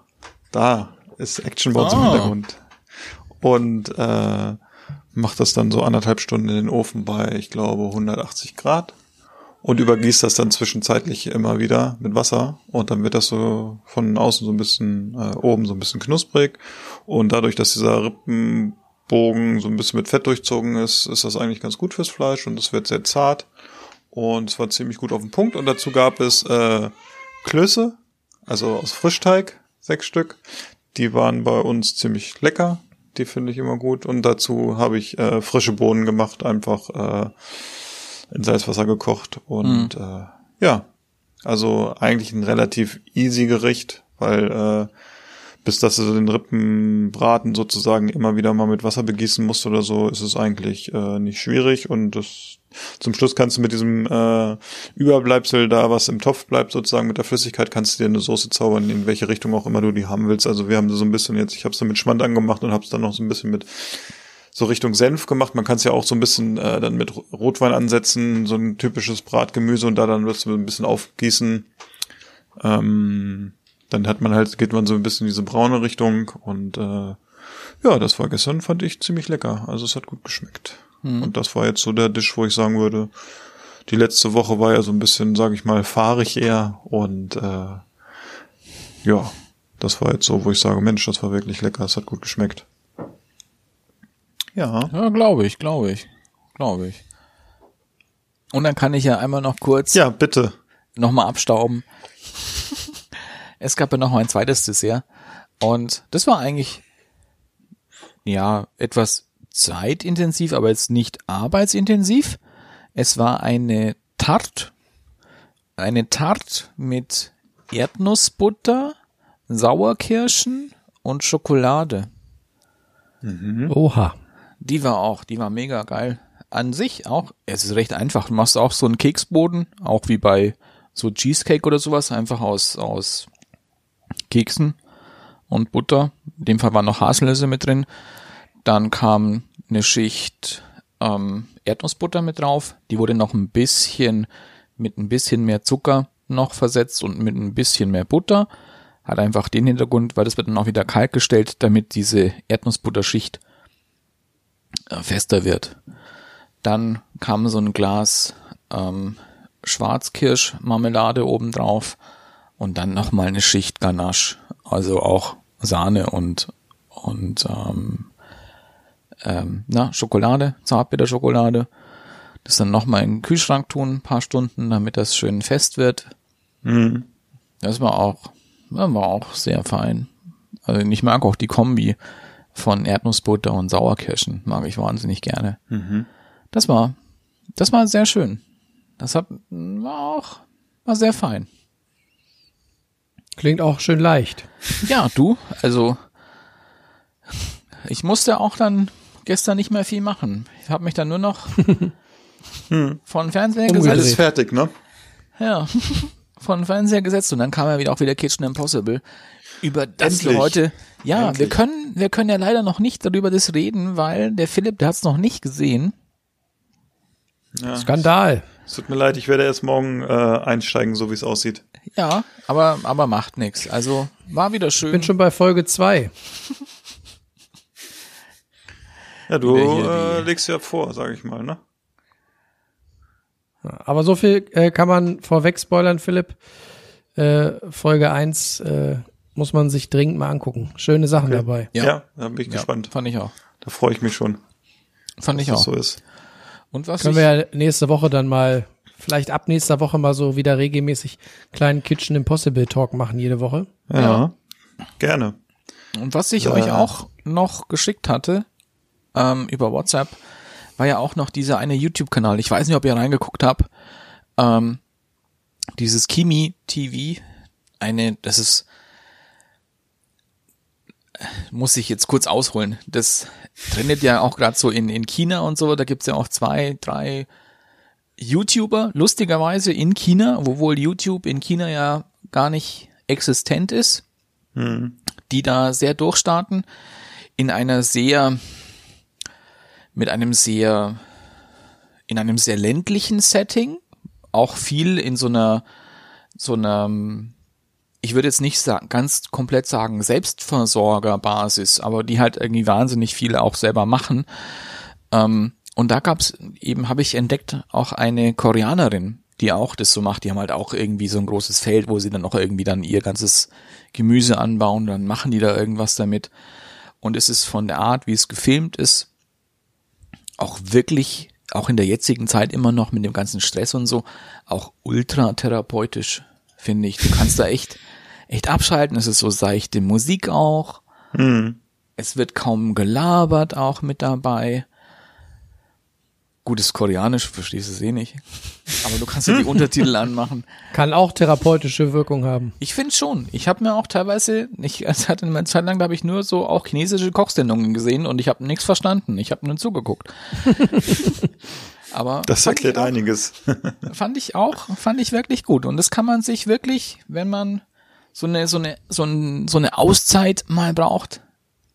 da ist Actionboards oh. im Hintergrund. Und äh, macht das dann so anderthalb Stunden in den Ofen bei, ich glaube, 180 Grad und übergießt das dann zwischenzeitlich immer wieder mit Wasser und dann wird das so von außen so ein bisschen, äh, oben so ein bisschen knusprig und dadurch, dass dieser Rippenbogen so ein bisschen mit Fett durchzogen ist, ist das eigentlich ganz gut fürs Fleisch und es wird sehr zart und es war ziemlich gut auf den Punkt und dazu gab es äh, Klöße, also aus Frischteig, sechs Stück, die waren bei uns ziemlich lecker, die finde ich immer gut. Und dazu habe ich äh, frische Bohnen gemacht, einfach äh, in Salzwasser gekocht. Und mhm. äh, ja, also eigentlich ein relativ easy Gericht, weil äh, bis dass du den Rippenbraten sozusagen immer wieder mal mit Wasser begießen musst oder so, ist es eigentlich äh, nicht schwierig und das zum Schluss kannst du mit diesem äh, Überbleibsel da, was im Topf bleibt, sozusagen mit der Flüssigkeit, kannst du dir eine Soße zaubern, in welche Richtung auch immer du die haben willst. Also wir haben so ein bisschen jetzt, ich habe es dann mit Schmand angemacht und habe es dann noch so ein bisschen mit so Richtung Senf gemacht. Man kann es ja auch so ein bisschen äh, dann mit Rotwein ansetzen, so ein typisches Bratgemüse und da dann wirst du ein bisschen aufgießen. Ähm, dann hat man halt, geht man so ein bisschen in diese braune Richtung und äh, ja, das war gestern, fand ich ziemlich lecker. Also es hat gut geschmeckt. Mhm. Und das war jetzt so der Tisch, wo ich sagen würde, die letzte Woche war ja so ein bisschen, sage ich mal, fahrig eher. Und äh, ja, das war jetzt so, wo ich sage, Mensch, das war wirklich lecker, es hat gut geschmeckt. Ja. Ja, glaube ich, glaube ich, glaube ich. Und dann kann ich ja einmal noch kurz. Ja, bitte. Nochmal abstauben. Es gab ja noch mal ein zweites Dessert. Und das war eigentlich, ja, etwas zeitintensiv, aber jetzt nicht arbeitsintensiv. Es war eine Tart, eine Tart mit Erdnussbutter, Sauerkirschen und Schokolade. Mhm. Oha. Die war auch, die war mega geil. An sich auch, es ist recht einfach. Du machst auch so einen Keksboden, auch wie bei so Cheesecake oder sowas, einfach aus, aus Keksen und Butter. In dem Fall war noch Haselnüsse mit drin. Dann kam eine Schicht ähm, Erdnussbutter mit drauf. Die wurde noch ein bisschen mit ein bisschen mehr Zucker noch versetzt und mit ein bisschen mehr Butter. Hat einfach den Hintergrund, weil das wird dann auch wieder kalt gestellt, damit diese Erdnussbutterschicht äh, fester wird. Dann kam so ein Glas ähm, Schwarzkirschmarmelade obendrauf und dann nochmal eine Schicht Ganache, also auch Sahne und und ähm, ähm, na, Schokolade, Zartbitterschokolade. Das dann nochmal in den Kühlschrank tun, ein paar Stunden, damit das schön fest wird. Mhm. Das war auch, das war auch sehr fein. Also ich mag auch die Kombi von Erdnussbutter und Sauerkirschen, mag ich wahnsinnig gerne. Mhm. Das war, das war sehr schön. Das hat, war auch, war sehr fein. Klingt auch schön leicht. Ja, du, also ich musste auch dann gestern nicht mehr viel machen. Ich habe mich dann nur noch von Fernseher gesetzt. Alles fertig, ne? Ja, von Fernseher gesetzt und dann kam ja wieder auch wieder Kitchen Impossible. Über das Endlich. wir heute, ja, Endlich. wir können, wir können ja leider noch nicht darüber das reden, weil der Philipp, der hat es noch nicht gesehen. Ja. Skandal. Es tut mir leid, ich werde erst morgen äh, einsteigen, so wie es aussieht. Ja, aber, aber macht nix. Also war wieder schön. Ich bin schon bei Folge zwei. Ja, du äh, legst ja vor, sage ich mal, ne? Aber so viel äh, kann man vorweg spoilern, Philipp. Äh, Folge eins äh, muss man sich dringend mal angucken. Schöne Sachen Okay. dabei. Ja, da bin ich ja, gespannt. Fand ich auch. Da freue ich mich schon, Fand ich auch. das so ist. Und was Können ich, wir ja nächste Woche dann mal, vielleicht ab nächster Woche mal so wieder regelmäßig kleinen Kitchen Impossible Talk machen jede Woche. Ja, Ja. gerne. Und was ich Ja. euch auch noch geschickt hatte, ähm, über WhatsApp, war ja auch noch dieser eine YouTube-Kanal. Ich weiß nicht, ob ihr reingeguckt habt. Ähm, dieses Kimi TV, eine, das ist, muss ich jetzt kurz ausholen. Das trendet ja auch gerade so in, in China und so. Da gibt's ja auch zwei, drei YouTuber, lustigerweise in China, wo wohl YouTube in China ja gar nicht existent ist Hm. die da sehr durchstarten, in einer sehr, mit einem sehr, in einem sehr ländlichen Setting, auch viel in so einer, so einer, ich würde jetzt nicht sagen, ganz komplett sagen, Selbstversorgerbasis, aber die halt irgendwie wahnsinnig viel auch selber machen. Ähm, und da gab's eben, habe ich entdeckt, auch eine Koreanerin, die auch das so macht. Die haben halt auch irgendwie so ein großes Feld, wo sie dann auch irgendwie dann ihr ganzes Gemüse anbauen, dann machen die da irgendwas damit. Und es ist von der Art, wie es gefilmt ist, auch wirklich, auch in der jetzigen Zeit immer noch mit dem ganzen Stress und so, auch ultra therapeutisch, finde ich. Du kannst da echt, echt abschalten. Es ist so seichte Musik auch. Hm. Es wird kaum gelabert auch mit dabei. Gutes Koreanisch, verstehst du es eh nicht. Aber du kannst ja die Untertitel anmachen. Kann auch therapeutische Wirkung haben. Ich finde schon. Ich habe mir auch teilweise, ich es hatte eine Zeit lang, da habe ich nur so auch chinesische Kochsendungen gesehen und ich habe nichts verstanden. Ich habe nur zugeguckt. Aber Das erklärt auch- einiges. fand ich auch, fand ich wirklich gut. Und das kann man sich wirklich, wenn man so eine, so eine, so, ein, so eine Auszeit mal braucht,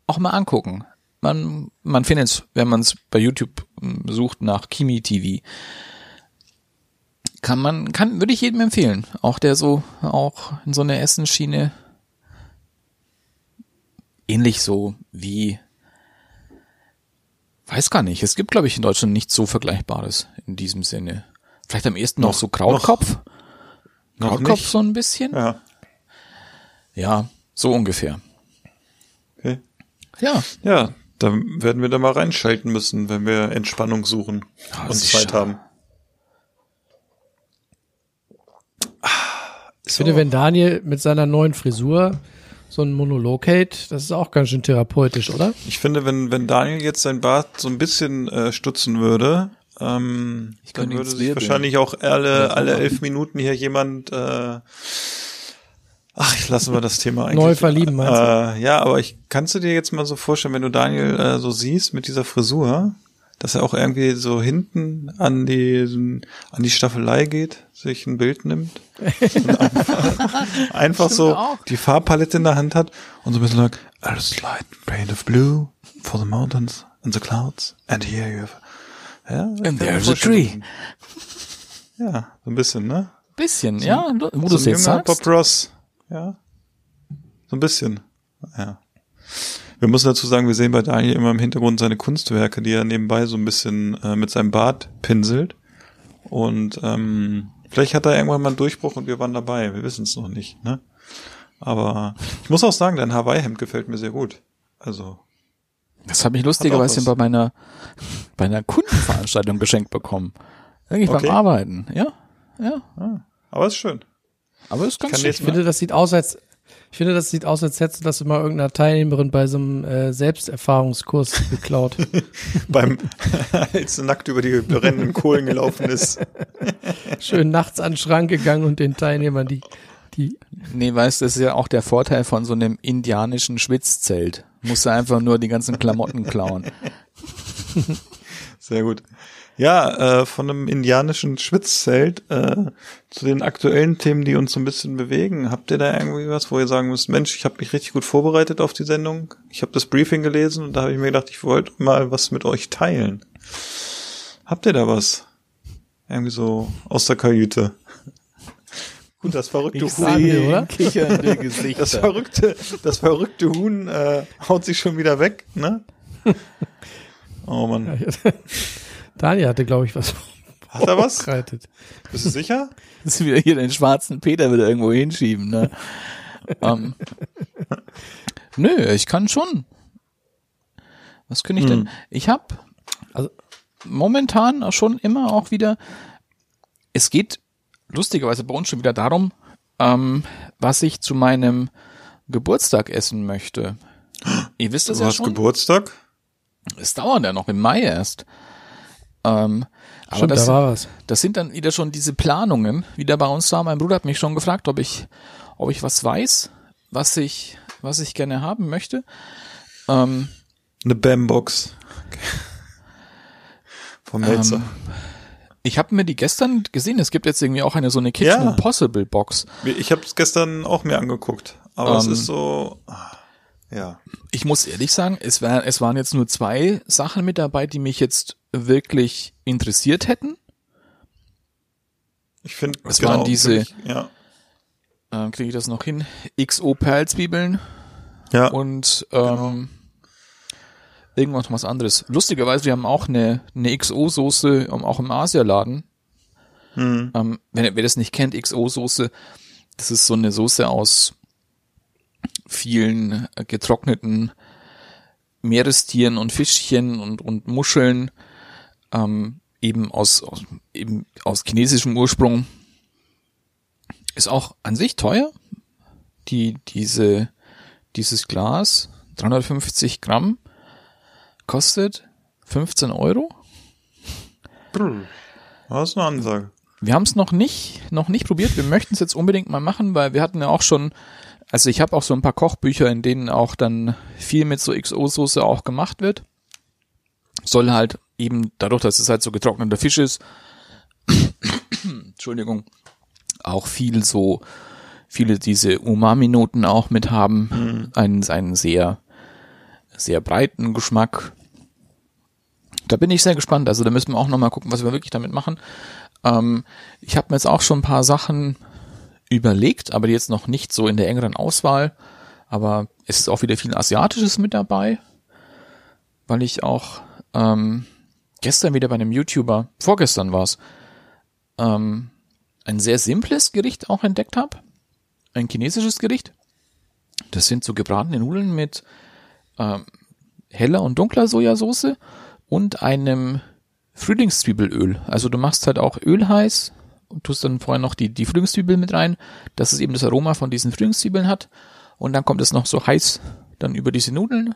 auch mal angucken. Man, man findet es, wenn man es bei YouTube ähm, sucht nach Kimi TV. Kann man, kann, würde ich jedem empfehlen. Auch der so, auch in so eine Essensschiene ähnlich so wie, weiß gar nicht. Es gibt, glaube ich, in Deutschland nichts so Vergleichbares in diesem Sinne. Vielleicht am ehesten noch, Noch- so Krautkopf. Noch Krautkopf nicht. so ein bisschen. Ja, Ja, so ungefähr. okay. Ja, Ja, dann werden wir da mal reinschalten müssen, wenn wir Entspannung suchen Ja, und. Zeit haben. Ich finde, wenn Daniel mit seiner neuen Frisur so einen Monolog hält, das ist auch ganz schön therapeutisch, oder? Ich finde, wenn, wenn Daniel jetzt sein Bart so ein bisschen äh, stutzen würde, ähm, Ich dann würde sich wahrscheinlich auch alle, alle elf Minuten hier jemand äh, Ach, ich lassen wir das Thema eigentlich. Neu verlieben, meinst du? Äh, ja, aber ich kannst du dir jetzt mal so vorstellen, wenn du Daniel äh, so siehst mit dieser Frisur, dass er auch irgendwie so hinten an die an die Staffelei geht, sich ein Bild nimmt einfach, einfach so auch. die Farbpalette in der Hand hat und so ein bisschen sagt, a slight shade of blue for the mountains and the clouds and here you have ja, And there's a tree. Ja, so ein bisschen, ne? bisschen, ja, wo du so es ein jetzt sagst. Bob Ross, ja. So ein bisschen. Ja. Wir müssen dazu sagen, wir sehen bei Daniel immer im Hintergrund seine Kunstwerke, die er nebenbei so ein bisschen äh, mit seinem Bart pinselt. Und ähm, vielleicht hat er irgendwann mal einen Durchbruch und wir waren dabei. Wir wissen es noch nicht, ne? Aber ich muss auch sagen, dein Hawaii-Hemd gefällt mir sehr gut. Also, Das habe ich lustigerweise bei meiner, bei einer Kundenveranstaltung geschenkt bekommen. Irgendwie Okay. beim Arbeiten, ja. Ja. aber ist schön. Aber ist ganz Kann schick. jetzt Ich finde, das sieht aus, als ich finde, das sieht aus, als hättest du das immer irgendeiner Teilnehmerin bei so einem äh, Selbsterfahrungskurs geklaut. Beim, als nackt über die brennenden Kohlen gelaufen ist. Schön nachts an den Schrank gegangen und den Teilnehmern die, die Nee, weißt du, das ist ja auch der Vorteil von so einem indianischen Schwitzzelt. Musst du einfach nur die ganzen Klamotten klauen. Sehr gut. Ja, äh, von einem indianischen Schwitzzelt äh, zu den aktuellen Themen, die uns so ein bisschen bewegen. Habt ihr da irgendwie was, wo ihr sagen müsst, Mensch, ich habe mich richtig gut vorbereitet auf die Sendung. Ich habe das Briefing gelesen und da habe ich mir gedacht, ich wollte mal was mit euch teilen. Habt ihr da was? Irgendwie so aus der Kajüte. Gut, das verrückte Ich sehe, oder? Kichernde Gesichter. Das verrückte, das verrückte Huhn äh, haut sich schon wieder weg, ne? Oh Mann. Daniel hatte, glaube ich, was Hat er was? vorbereitet. Bist du sicher? Das ist wieder hier den schwarzen Peter wieder irgendwo hinschieben, ne? ähm, nö, ich kann schon. Was kann ich denn? Ich habe Also- momentan auch schon immer auch wieder. Es geht lustigerweise bei uns schon wieder darum, ähm, was ich zu meinem Geburtstag essen möchte. Ihr wisst das Du ja hast schon. Geburtstag? Es dauert ja noch im Mai erst. Ähm, aber Stimmt, das, da war was. das sind dann wieder schon diese Planungen, wieder bei uns da. Mein Bruder hat mich schon gefragt, ob ich, ob ich was weiß, was ich, was ich gerne haben möchte. Ähm, Eine Bambox. Vom Melzer. Ähm, ich habe mir die gestern gesehen. Es gibt jetzt irgendwie auch eine so eine Kitchen Ja. Impossible Box. ich habe es gestern auch mir angeguckt. Aber es Ähm. ist so, ah, ja. Ich muss ehrlich sagen, es, wär, es waren jetzt nur zwei Sachen mit dabei, die mich jetzt wirklich interessiert hätten. Ich finde, Es waren diese- ja. Ähm, Kriege ich das noch hin? XO Perlzwiebeln Ja, und ähm, irgendwas noch was anderes. Lustigerweise, wir haben auch eine, eine XO-Soße ähm, auch im Asialaden. hm. Ähm, wenn ihr wer das nicht kennt, XO-Soße, das ist so eine Soße aus vielen äh, getrockneten Meerestieren und Fischchen und, und Muscheln, ähm, eben aus, aus, eben aus chinesischem Ursprung. Ist auch an sich teuer. Die, diese, dieses Glas, 350 Gramm, kostet 15 Euro. das ist eine Ansage. Wir haben es noch nicht, noch nicht probiert. Wir möchten es jetzt unbedingt mal machen, weil wir hatten ja auch schon, also ich habe auch so ein paar Kochbücher, in denen auch dann viel mit so XO-Soße auch gemacht wird. Soll halt eben dadurch, dass es halt so getrockneter Fisch ist, Entschuldigung, auch viel so, viele diese Umami-Noten auch mit haben, einen, einen sehr, sehr breiten Geschmack. Da bin ich sehr gespannt. Also da müssen wir auch nochmal gucken, was wir wirklich damit machen. Ähm, ich habe mir jetzt auch schon ein paar Sachen überlegt, aber jetzt noch nicht so in der engeren Auswahl. Aber es ist auch wieder viel Asiatisches mit dabei, weil ich auch ähm, gestern wieder bei einem YouTuber, vorgestern war's, ähm, ein sehr simples Gericht auch entdeckt habe. Ein chinesisches Gericht. Das sind so gebratene Nudeln mit ähm, heller und dunkler Sojasauce und einem Frühlingszwiebelöl. Also du machst halt auch Öl heiß und tust dann vorher noch die, die Frühlingszwiebel mit rein, dass es eben das Aroma von diesen Frühlingszwiebeln hat. Und dann kommt es noch so heiß dann über diese Nudeln.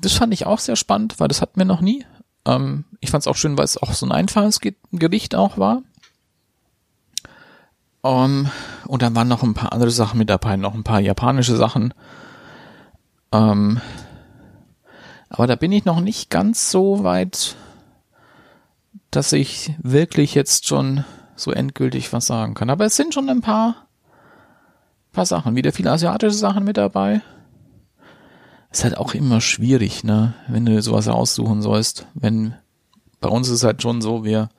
Das fand ich auch sehr spannend, weil das hatten wir noch nie. Ähm, ich fand es auch schön, weil es auch so ein einfaches Ge- Gericht auch war. Ähm, und dann waren noch ein paar andere Sachen mit dabei, noch ein paar japanische Sachen. Ähm, aber da bin ich noch nicht ganz so weit, dass ich wirklich jetzt schon so endgültig was sagen kann. Aber es sind schon ein paar, paar Sachen. Wieder viele asiatische Sachen mit dabei. Ist halt auch immer schwierig, ne, wenn du sowas aussuchen sollst. Wenn, bei uns ist es halt schon so, wir,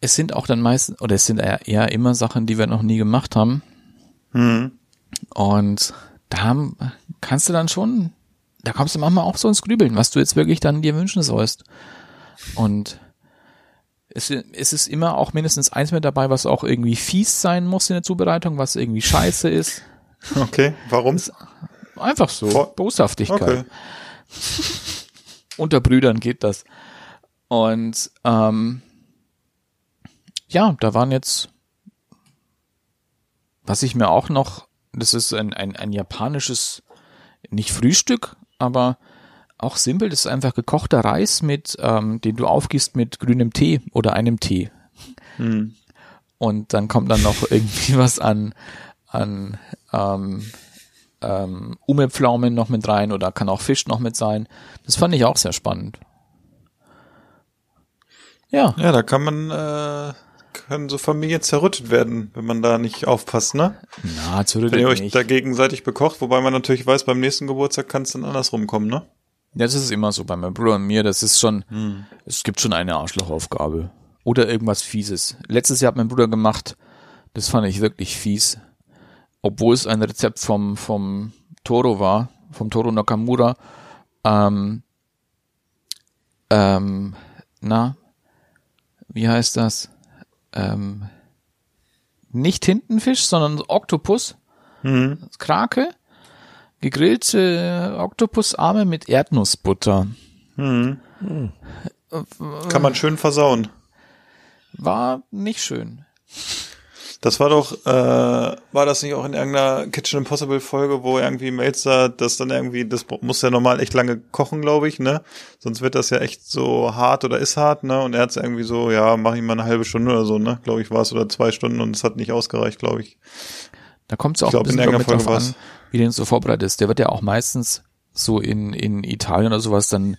es sind auch dann meistens, oder es sind eher, immer Sachen, die wir noch nie gemacht haben. Hm. Und da haben, kannst du dann schon, da kommst du manchmal auch so ins Grübeln, was du jetzt wirklich dann dir wünschen sollst. Und es, es ist immer auch mindestens eins mit dabei, was auch irgendwie fies sein muss in der Zubereitung, was irgendwie scheiße ist. Okay, warum? Einfach so. Vor- Boshaftigkeit. Okay. Unter Brüdern geht das. Und ähm, ja, da waren jetzt, was ich mir auch noch, das ist ein, ein, ein japanisches, nicht Frühstück, aber auch simpel, das ist einfach gekochter Reis mit, ähm, den du aufgießt mit grünem Tee oder einem Tee. Hm. Und dann kommt dann noch irgendwie was an, an ähm, ähm, Umepflaumen noch mit rein oder kann auch Fisch noch mit sein. Das fand ich auch sehr spannend. Ja, Ja, da kann man, äh, können so Familien zerrüttet werden, wenn man da nicht aufpasst, ne? na, Wenn ihr euch nicht. da gegenseitig bekocht, wobei man natürlich weiß, beim nächsten Geburtstag kann es dann andersrum kommen, ne? Ja, das ist immer so bei meinem Bruder und mir. Das ist schon, es gibt schon eine Arschlochaufgabe. Oder irgendwas Fieses. Letztes Jahr hat mein Bruder gemacht, das fand ich wirklich fies. Obwohl es ein Rezept vom, vom Toro war, vom Toro Nakamura. Ähm, ähm, na, wie heißt das? Ähm, nicht Tintenfisch, sondern Oktopus. Mhm. Krake, gegrillte Oktopusarme mit Erdnussbutter. Mhm. Kann man schön versauen. War nicht schön. Das war doch, äh, war das nicht auch in irgendeiner Kitchen Impossible Folge, wo irgendwie Melzer das dann irgendwie, das muss ja normal echt lange kochen, glaube ich, ne? Sonst wird das ja echt so hart oder ist hart, ne? Und er hat irgendwie so, ja, mach ich mal eine halbe Stunde oder so, ne? Glaube ich, war es oder zwei Stunden und es hat nicht ausgereicht, glaube ich. Da kommt es auch Ich glaub, ein bisschen in irgendeiner Folge an, war's. Wie den so vorbereitet ist. Der wird ja auch meistens so in, in Italien oder sowas dann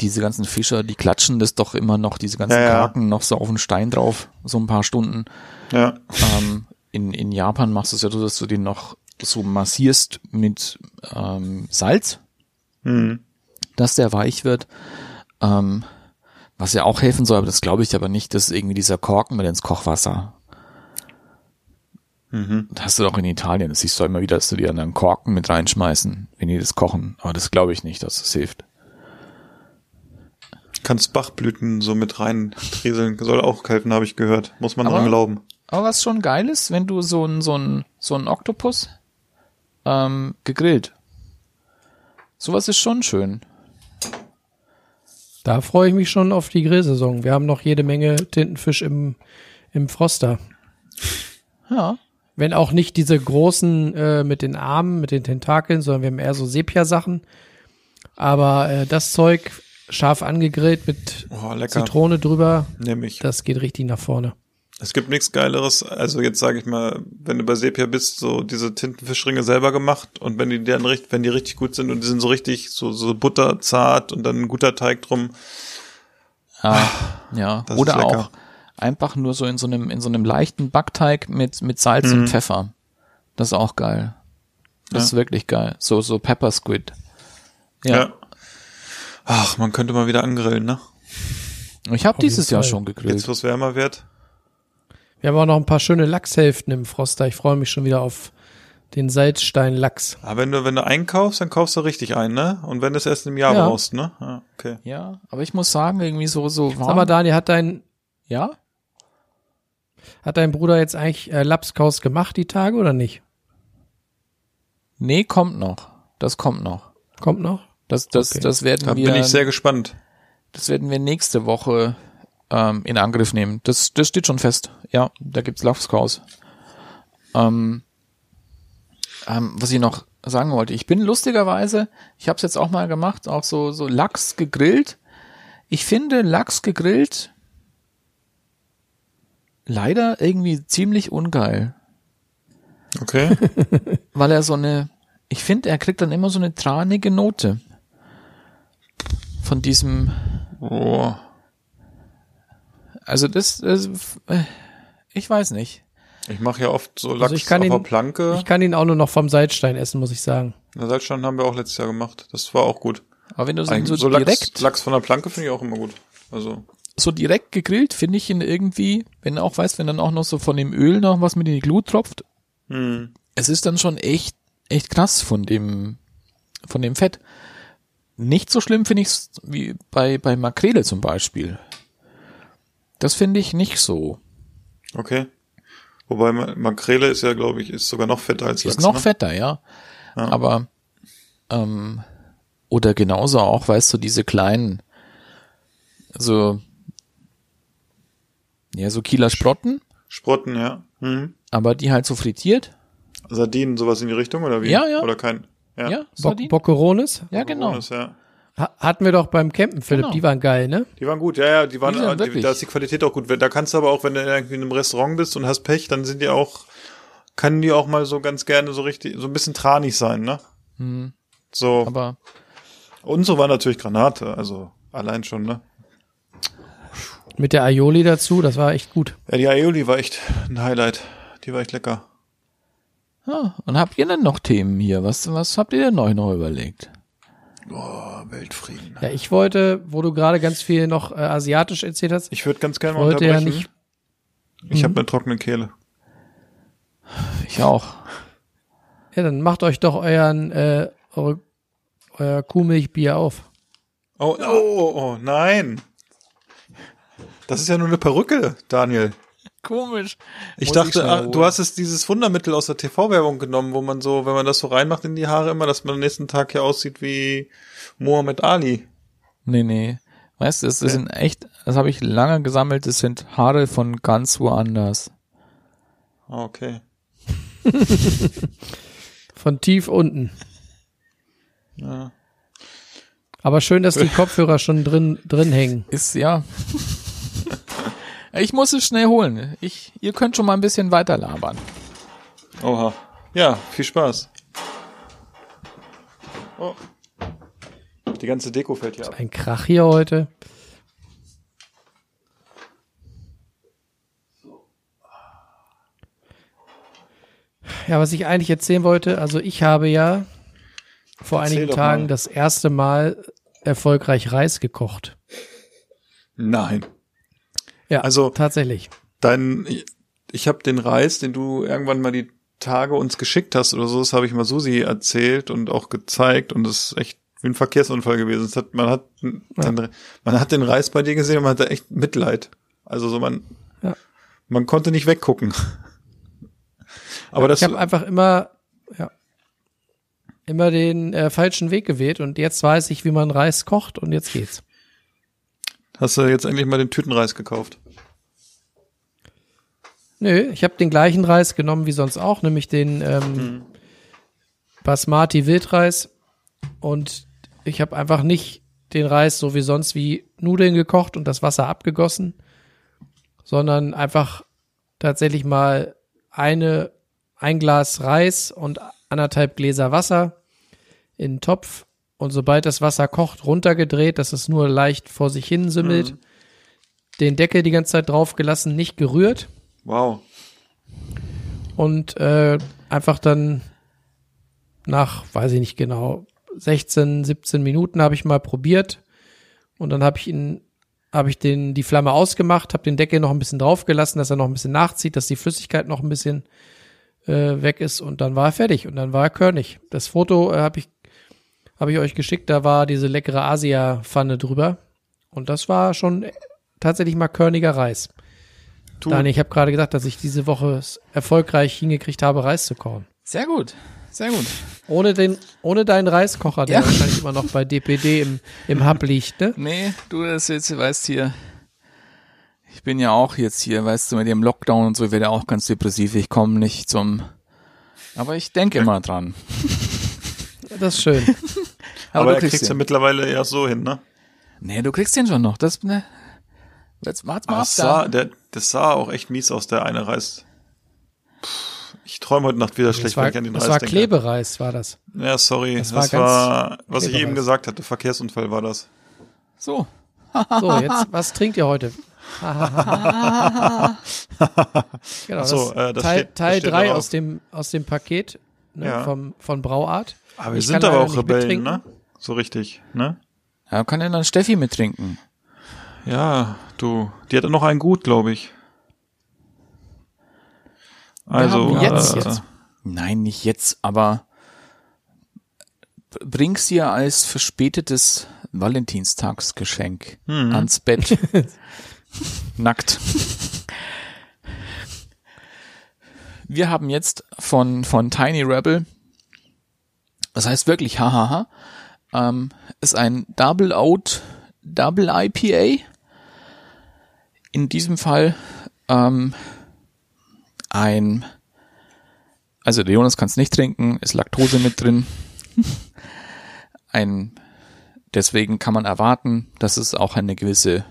diese ganzen Fischer, die klatschen das doch immer noch, diese ganzen Ja, ja. Kraken noch so auf den Stein drauf, so ein paar Stunden. Ja. Ähm, in, in Japan machst du es ja so, dass du den noch so massierst mit ähm, Salz, Mhm. dass der weich wird. Ähm, was ja auch helfen soll, aber das glaube ich aber nicht, dass irgendwie dieser Korken mit ins Kochwasser. Mhm. Das hast du doch in Italien. Das siehst du immer wieder, dass du die dann Korken mit reinschmeißen, wenn die das kochen. Aber das glaube ich nicht, dass das hilft. Kannst Bachblüten so mit rein trieseln. Soll auch helfen, habe ich gehört. Muss man Aber- dran glauben. Aber was schon geil ist, wenn du so ein, so ein, so ein Oktopus ähm, gegrillt. Sowas ist schon schön. Da freue ich mich schon auf die Grillsaison. Wir haben noch jede Menge Tintenfisch im, im Froster. Ja. Wenn auch nicht diese großen äh, mit den Armen, mit den Tentakeln, sondern wir haben eher so Sepia-Sachen. Aber äh, das Zeug scharf angegrillt mit Oh. Zitrone drüber, Nehme ich. das geht richtig nach vorne. Es gibt nichts Geileres. Also jetzt sage ich mal, wenn du bei Sepia bist, so diese Tintenfischringe selber gemacht und wenn die dann richtig, wenn die richtig gut sind und die sind so richtig so so butterzart und dann ein guter Teig drum. Ah, ja. das ist Oder lecker. auch einfach nur so in so einem, in so einem leichten Backteig mit, mit Salz Mhm. und Pfeffer. Das ist auch geil. Das Ja. ist wirklich geil. So, so Pepper Squid. Ja. Ja. Ach, man könnte mal wieder angrillen, ne? Ich habe dieses Jahr schon gegrillt. Jetzt, wo es wärmer wird. Wir haben auch noch ein paar schöne Lachshälften im Froster. Ich freue mich schon wieder auf den Salzstein-Lachs. Aber wenn du, wenn du einkaufst, dann kaufst du richtig ein, ne? Und wenn du es erst im Jahr Ja. brauchst, ne? Ja, okay. Ja, aber ich muss sagen, irgendwie so, so warm. Sag mal, Daniel, hat dein, ja? Hat dein Bruder jetzt eigentlich äh, Lapskaus gemacht die Tage oder nicht? Nee, kommt noch. Das kommt noch. Kommt noch? Das, das, Okay. das werden Da wir, bin ich sehr gespannt. das werden wir nächste Woche ähm, in Angriff nehmen. Das, das steht schon fest. Ja, da gibt's Lachskaus. Ähm, ähm, was ich noch sagen wollte, ich bin lustigerweise, ich habe es jetzt auch mal gemacht, auch so so Lachs gegrillt. Ich finde Lachs gegrillt leider irgendwie ziemlich ungeil. Okay. weil er so eine, ich finde, er kriegt dann immer so eine tranige Note von diesem, Oh. also das, das äh, ich weiß nicht. Ich mache ja oft so Lachs Also ich kann auf ihn- der Planke. Ich kann ihn auch nur noch vom Salzstein essen, muss ich sagen. Na, Salzstein haben wir auch letztes Jahr gemacht. Das war auch gut. Aber wenn du so, so direkt, Lachs, Lachs von der Planke finde ich auch immer gut. Also, so direkt gegrillt, finde ich ihn irgendwie, wenn auch weißt, wenn dann auch noch so von dem Öl noch was mit in die Glut tropft, hm. es ist dann schon echt echt krass von dem, von dem Fett. Nicht so schlimm finde ich es wie bei, bei Makrele zum Beispiel. Das finde ich nicht so. Okay. Wobei Ma- Makrele ist ja, glaube ich, ist sogar noch fetter als Lachs. Ist noch ne? fetter, ja. Aber ähm, oder genauso auch, weißt du, diese kleinen, so ja, so Kieler Sprotten, Sprotten, ja. Mhm. aber die halt so frittiert. Sardinen, sowas in die Richtung, oder wie? Ja, ja. Oder kein? Ja. Ja, Sardinen. Boccherones? Ja, genau. Ja. Ha hatten wir doch beim Campen, Philipp. Genau. Die waren geil, ne? Die waren gut, ja, ja, die waren, Die die wirklich- da ist die Qualität auch gut. Da kannst du aber auch, wenn du irgendwie in einem Restaurant bist und hast Pech, dann sind die auch, können die auch mal so ganz gerne so richtig, so ein bisschen tranig sein, ne? So. Hm. Aber Unsere war natürlich Granate, also allein schon, ne? Mit der Aioli dazu, das war echt gut. Ja, die Aioli war echt ein Highlight. Die war echt lecker. ja, und habt ihr denn noch Themen hier? Was, was habt ihr denn neu noch überlegt? Oh, Weltfrieden. Ja, ich wollte, wo du gerade ganz viel noch äh, asiatisch erzählt hast, Ich würde ganz gerne mal wollte ja unterbrechen. nicht. Ich habe eine trockene Kehle. Ich auch. Ja, dann macht euch doch euren äh, eure, euer Kuhmilchbier auf. Oh, oh, oh, nein. Das ist ja nur eine Perücke, Daniel. Komisch. Ich Muss dachte, schnell ah, du hast es dieses Wundermittel aus der TV-Werbung genommen, wo man so, wenn man das so reinmacht in die Haare immer, dass man am nächsten Tag ja aussieht wie Muhammad Ali. Nee, nee. Weißt du, das das sind echt, das habe ich lange gesammelt, das sind Haare von ganz woanders. Okay. Von tief unten. Ja. Aber schön, dass die Kopfhörer schon drin, drin hängen. Ist, ja. ich muss es schnell holen. Ich, ihr könnt schon mal ein bisschen weiter labern. Oha. Ja, viel Spaß. Oh. Die ganze Deko fällt hier ab. Ein Krach hier heute. Ja, was ich eigentlich erzählen wollte, also ich habe ja vor Erzähl einigen Tagen mal. das erste Mal erfolgreich Reis gekocht. Nein. Ja, Also- tatsächlich. Dein, ich, habe den Reis, den du irgendwann mal die Tage uns geschickt hast oder so, das habe ich mal Susi erzählt und auch gezeigt und das ist echt wie ein Verkehrsunfall gewesen. Es hat, man hat, den, man hat den Reis bei dir gesehen und man hatte echt Mitleid. Also so man, Ja. man konnte nicht weggucken. Aber das, Ich habe einfach immer, ja, immer den äh, falschen Weg gewählt und jetzt weiß ich, wie man Reis kocht und jetzt geht's. Hast du jetzt endlich mal den Tütenreis gekauft? Nö, ich habe den gleichen Reis genommen wie sonst auch, nämlich den ähm, Basmati Wildreis. Und ich habe einfach nicht den Reis so wie sonst wie Nudeln gekocht und das Wasser abgegossen, sondern einfach tatsächlich mal eine ein Glas Reis und anderthalb Gläser Wasser in den Topf und sobald das Wasser kocht, runtergedreht, dass es nur leicht vor sich hin simmelt, den Deckel die ganze Zeit drauf gelassen, nicht gerührt. Wow. und äh, einfach dann nach, weiß ich nicht genau, 16, 17 Minuten habe ich mal probiert. Und dann habe ich ihn, habe ich den die Flamme ausgemacht, habe den Deckel noch ein bisschen drauf gelassen, dass er noch ein bisschen nachzieht, dass die Flüssigkeit noch ein bisschen äh, weg ist. Und dann war er fertig. Und dann war er körnig. Das Foto äh, habe ich habe ich euch geschickt, da war diese leckere Asia-Pfanne drüber und das war schon tatsächlich mal körniger Reis. Du, Daniel, ich habe gerade gesagt, dass ich diese Woche erfolgreich hingekriegt habe, Reis zu kochen. Sehr gut. Sehr gut. Ohne den, ohne deinen Reiskocher, der Ja. wahrscheinlich immer noch bei DPD im, im Hub liegt, ne? Nee, du das jetzt, weißt hier, ich bin ja auch jetzt hier, weißt du, mit dem Lockdown und so, ich werde auch ganz depressiv, ich komme nicht zum, aber ich denke immer dran. Das ist schön. aber du er kriegt's ja mittlerweile ja so hin, ne? Nee, du kriegst den schon noch, das, ne, jetzt warte mal Aber ab das da. sah, der, das sah auch echt mies aus, der eine Reis. Puh, ich träume heute Nacht wieder Das schlecht, war, wenn ich an den das Reis war denke. Klebereis, war das. Ja, sorry. Das Das, war war, was ich eben gesagt hatte. Verkehrsunfall war das. So. So, jetzt, was trinkt ihr heute? genau, so, das äh, das Teil, steht- das Teil steht 3 da aus dem, aus dem Paket ne, Ja. vom, von Brauart. Aber wir Ich sind aber auch Rebellen, ne? So richtig, ne? Ja, kann denn dann Steffi mittrinken? Ja, du. Die hat noch einen gut, glaube ich. Also, haben jetzt, äh, jetzt. Nein, nicht jetzt, aber bring's ihr als verspätetes Valentinstagsgeschenk ans Bett. Nackt. Wir haben jetzt von, von Tiny Rebel, das heißt wirklich hahaha, ähm, ist ein Double Out Double IPA. In diesem Fall ähm, ein, also der Jonas kann es nicht trinken, ist Laktose mit drin. ein, deswegen kann man erwarten, dass es auch eine gewisse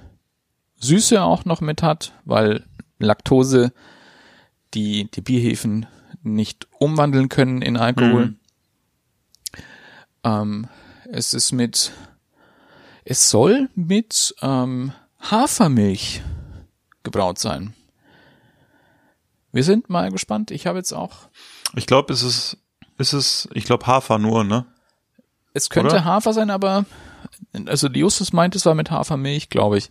Süße auch noch mit hat, weil Laktose die, die Bierhefen nicht umwandeln können in Alkohol. Ähm, es ist mit, es soll mit ähm, Hafermilch gebraut sein. Wir sind mal gespannt. Ich habe jetzt auch, Ich glaube, es ist, ist es, ich glaube Hafer nur, ne? es könnte Oder? Hafer sein, aber also Justus meint, es war mit Hafermilch, glaube ich.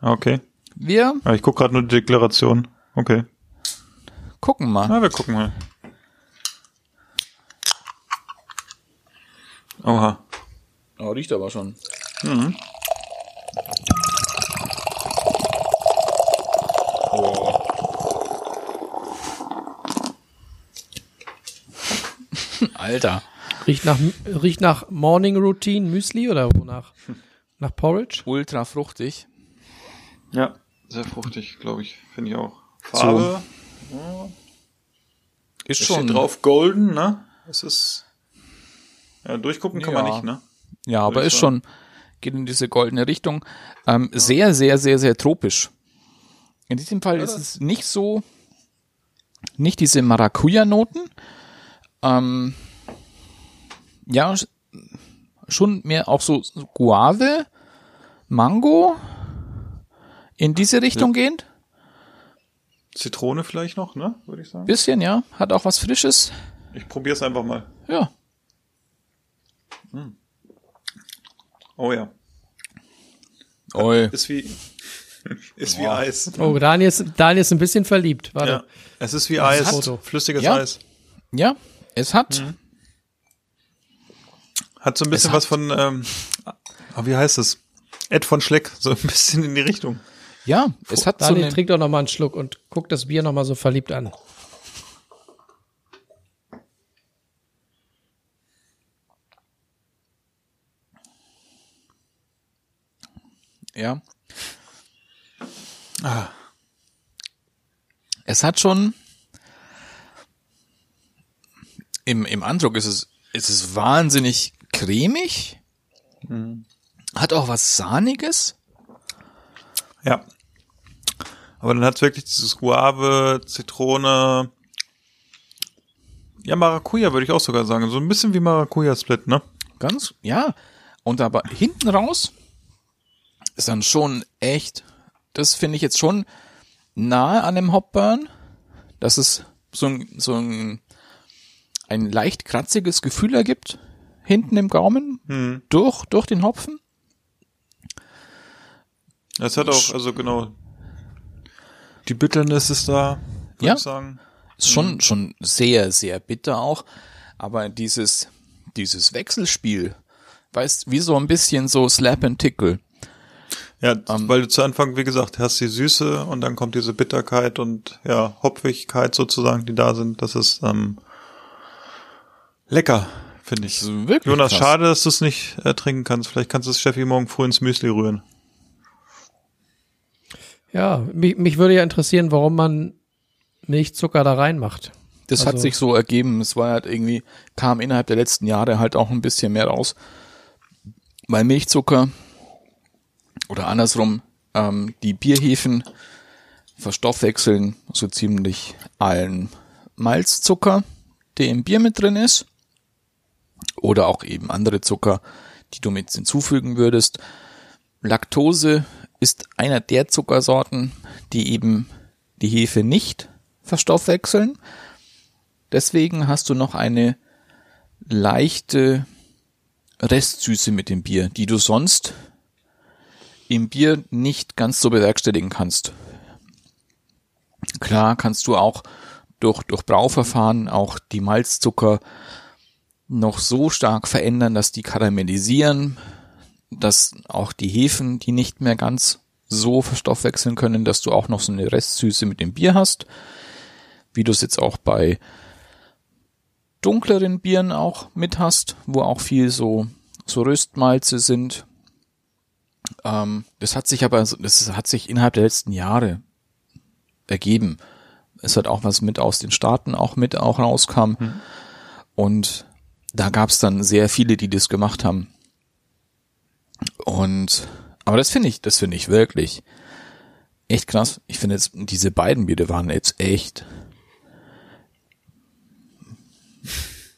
Ah, Okay. Wir Ja, ich gucke gerade nur die Deklaration. Okay. gucken mal. Na, wir gucken mal. Oha. Oh, riecht aber schon. Alter. Riecht nach, riecht nach Morning Routine Müsli oder wonach? Nach Porridge? Ultra fruchtig. Ja, sehr fruchtig, glaube ich. Finde ich auch. Farbe. Ist Es schon steht drauf golden, ne? Es ist. Ja, durchgucken kann man Ja. nicht, ne? Ja, aber ist schon, geht in diese goldene Richtung. Ähm, Sehr, sehr, sehr, sehr tropisch. In diesem Fall ist es nicht so, nicht diese Maracuja-Noten. Ähm, ja, sch- schon mehr auch so Guave, Mango, in diese Richtung gehend. Zitrone vielleicht noch, ne? Würde ich sagen. Bisschen, ja. Hat auch was Frisches. Ich probiere es einfach mal. Ja. Oh ja. Oi. Ist wie. Ist wie Eis. Oh, Daniel ist, Daniel ist ein bisschen verliebt. Warte. Ja. Es ist wie Eis. hat- Flüssiges Ja. Eis. Ja, es hat, Hat so ein bisschen was von, ähm, ah, wie heißt es? Ed von Schleck, so ein bisschen in die Richtung. ja, es hat so Daniel, eine, trink doch noch mal einen Schluck und guck das Bier noch mal so verliebt an. Ja. Es hat schon im, im Andruck ist es, ist es wahnsinnig cremig. Hat auch was Sahniges. Ja. Aber dann hat es wirklich dieses Guave, Zitrone. Ja, Maracuja würde ich auch sogar sagen. So ein bisschen wie Maracuja-Split, ne? Ganz, ja. Und aber hinten raus ist dann schon echt, das finde ich jetzt schon nahe an dem Hopburn, dass es so ein, so ein, ein leicht kratziges Gefühl ergibt, hinten im Gaumen, durch, durch den Hopfen. Es hat auch, also genau. Die Bitternis ist da, würde Ja. ich sagen. Ist schon, schon sehr, sehr bitter auch. Aber dieses, dieses Wechselspiel, weißt, wie so ein bisschen so Slap and Tickle. Ja, weil du zu Anfang, wie gesagt, hast die Süße und dann kommt diese Bitterkeit und ja, Hopfigkeit sozusagen, die da sind. Das ist ähm, lecker, finde ich. Das ist wirklich Jonas, krass. schade, dass du es nicht äh, trinken kannst. Vielleicht kannst du es Steffi morgen früh ins Müsli rühren. Ja, mich, mich würde ja interessieren, warum man Milchzucker da reinmacht. Das hat Also- sich so ergeben. Es war halt irgendwie, kam innerhalb der letzten Jahre halt auch ein bisschen mehr raus. Weil Milchzucker oder andersrum, ähm, die Bierhefen verstoffwechseln so ziemlich allen Malzzucker, der im Bier mit drin ist. Oder auch eben andere Zucker, die du mit hinzufügen würdest. Laktose ist einer der Zuckersorten, die eben die Hefe nicht verstoffwechseln. Deswegen hast du noch eine leichte Restsüße mit dem Bier, die du sonst im Bier nicht ganz so bewerkstelligen kannst. Klar kannst du auch durch, durch Brauverfahren auch die Malzzucker noch so stark verändern, dass die karamellisieren, dass auch die Hefen, die nicht mehr ganz so verstoffwechseln können, dass du auch noch so eine Restsüße mit dem Bier hast, wie du es jetzt auch bei dunkleren Bieren auch mit hast, wo auch viel so so Röstmalze sind. Ähm, das hat sich aber, das hat sich innerhalb der letzten Jahre ergeben. Es hat auch was mit aus den Staaten auch mit auch rauskam. Mhm. Und da gab es dann sehr viele, die das gemacht haben. Und aber das finde ich, das finde ich wirklich echt krass. Ich finde jetzt diese beiden Biere waren jetzt echt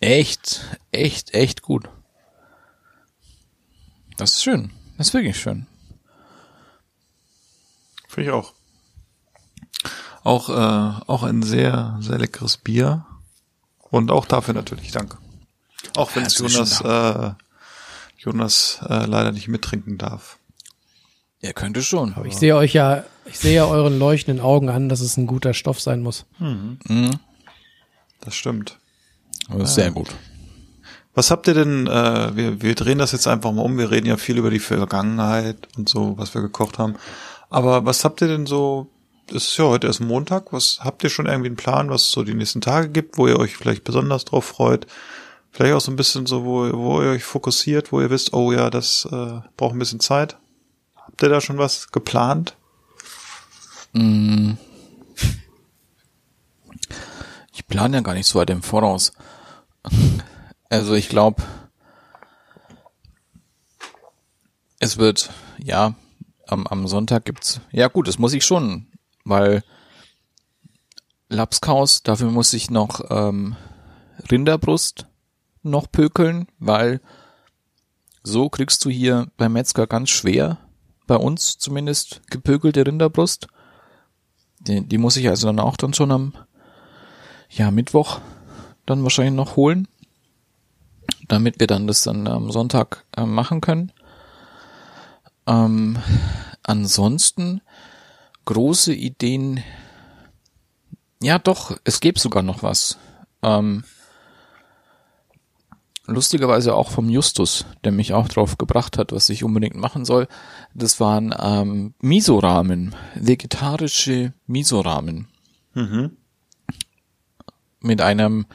echt echt echt gut. Das ist schön. Das ist wirklich schön. Finde ich auch. Auch, äh, auch ein sehr, sehr leckeres Bier. Und auch dafür natürlich Dank. Auch wenn es Jonas, äh, Jonas äh, leider nicht mittrinken darf. Er könnte schon. Aber ich sehe euch ja, ich sehe ja euren leuchtenden Augen an, dass es ein guter Stoff sein muss. Mhm. Das stimmt. Aber ist sehr gut. Was habt ihr denn, äh, wir, wir drehen das jetzt einfach mal um, wir reden ja viel über die Vergangenheit und so, was wir gekocht haben. Aber was habt ihr denn so, das ist ja heute erst Montag, was habt ihr schon irgendwie einen Plan, was es so die nächsten Tage gibt, wo ihr euch vielleicht besonders drauf freut? Vielleicht auch so ein bisschen so, wo, wo ihr euch fokussiert, wo ihr wisst, oh ja, das äh, braucht ein bisschen Zeit. Habt ihr da schon was geplant? Mm. Ich plane ja gar nicht so weit im Voraus. Also ich glaube, es wird, ja, am, am Sonntag gibt's, ja gut, das muss ich schon, weil Lapskaus, dafür muss ich noch ähm, Rinderbrust noch pökeln, weil so kriegst du hier beim Metzger ganz schwer, bei uns zumindest, gepökelte Rinderbrust. Die, die muss ich also dann auch dann schon am ja, Mittwoch dann wahrscheinlich noch holen, damit wir dann das dann am Sonntag äh, machen können. Ähm, ansonsten große Ideen. Ja, doch, es gäbe sogar noch was. Ähm, lustigerweise auch vom Justus, der mich auch drauf gebracht hat, was ich unbedingt machen soll. Das waren ähm, Miso-Ramen, vegetarische Miso-Ramen. Mhm. Mit einem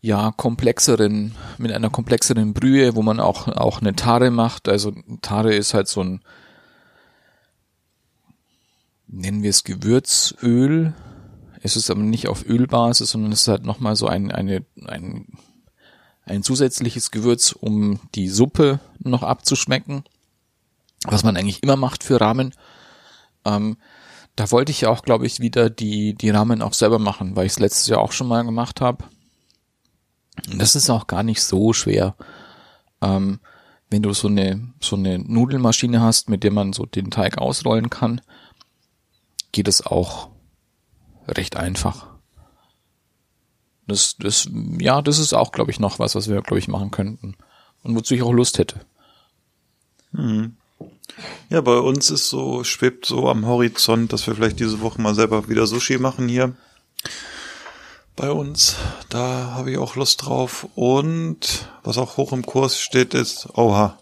ja komplexeren, mit einer komplexeren Brühe, wo man auch auch eine Tare macht. Also Tare ist halt so ein nennen wir es Gewürzöl. Es ist aber nicht auf Ölbasis, sondern es ist halt nochmal so ein, eine, ein, ein zusätzliches Gewürz, um die Suppe noch abzuschmecken, was man eigentlich immer macht für Ramen. Ähm, da wollte ich ja auch, glaube ich, wieder die, die Ramen auch selber machen, weil ich es letztes Jahr auch schon mal gemacht habe. Das ist auch gar nicht so schwer. Ähm, wenn du so eine, so eine Nudelmaschine hast, mit der man so den Teig ausrollen kann, geht es auch recht einfach. Das, das, ja, das ist auch, glaube ich, noch was, was wir, glaube ich, machen könnten. Und wozu ich auch Lust hätte. Ja, bei uns ist so, schwebt so am Horizont, dass wir vielleicht diese Woche mal selber wieder Sushi machen hier. Bei uns. Da habe ich auch Lust drauf. Und was auch hoch im Kurs steht, ist, oha.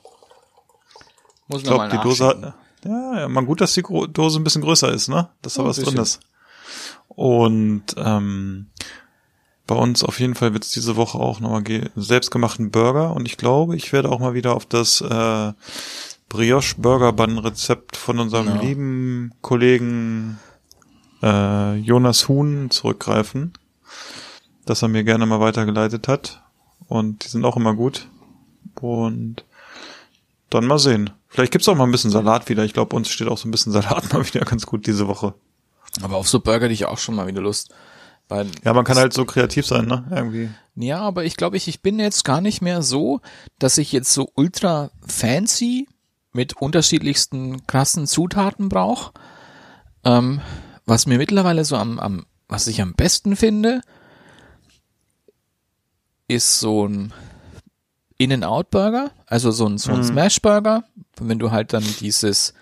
Muss Ich glaube, die Dose hat, ja, ja, mal gut, dass die Dose ein bisschen größer ist, ne? Dass da ein was drin ist. Und ähm, bei uns auf jeden Fall wird es diese Woche auch nochmal ge- selbstgemachten Burger und ich glaube, ich werde auch mal wieder auf das äh, Brioche Burger Bun Rezept von unserem Ja. lieben Kollegen äh, Jonas Huhn zurückgreifen, das er mir gerne mal weitergeleitet hat und die sind auch immer gut und dann mal sehen. Vielleicht gibt's auch mal ein bisschen Salat wieder. Ich glaube, uns steht auch so ein bisschen Salat mal wieder ganz gut diese Woche. Aber auf so Burger hätte ich auch schon mal wieder Lust. Weil, Ja, man kann halt so kreativ sein, ne? Irgendwie. ja, aber ich glaube, ich, ich bin jetzt gar nicht mehr so, dass ich jetzt so ultra fancy mit unterschiedlichsten krassen Zutaten brauche. Ähm, was mir mittlerweile so am, am, was ich am besten finde, ist so ein In-N-Out-Burger, also so ein, so ein Smash-Burger, wenn du halt dann dieses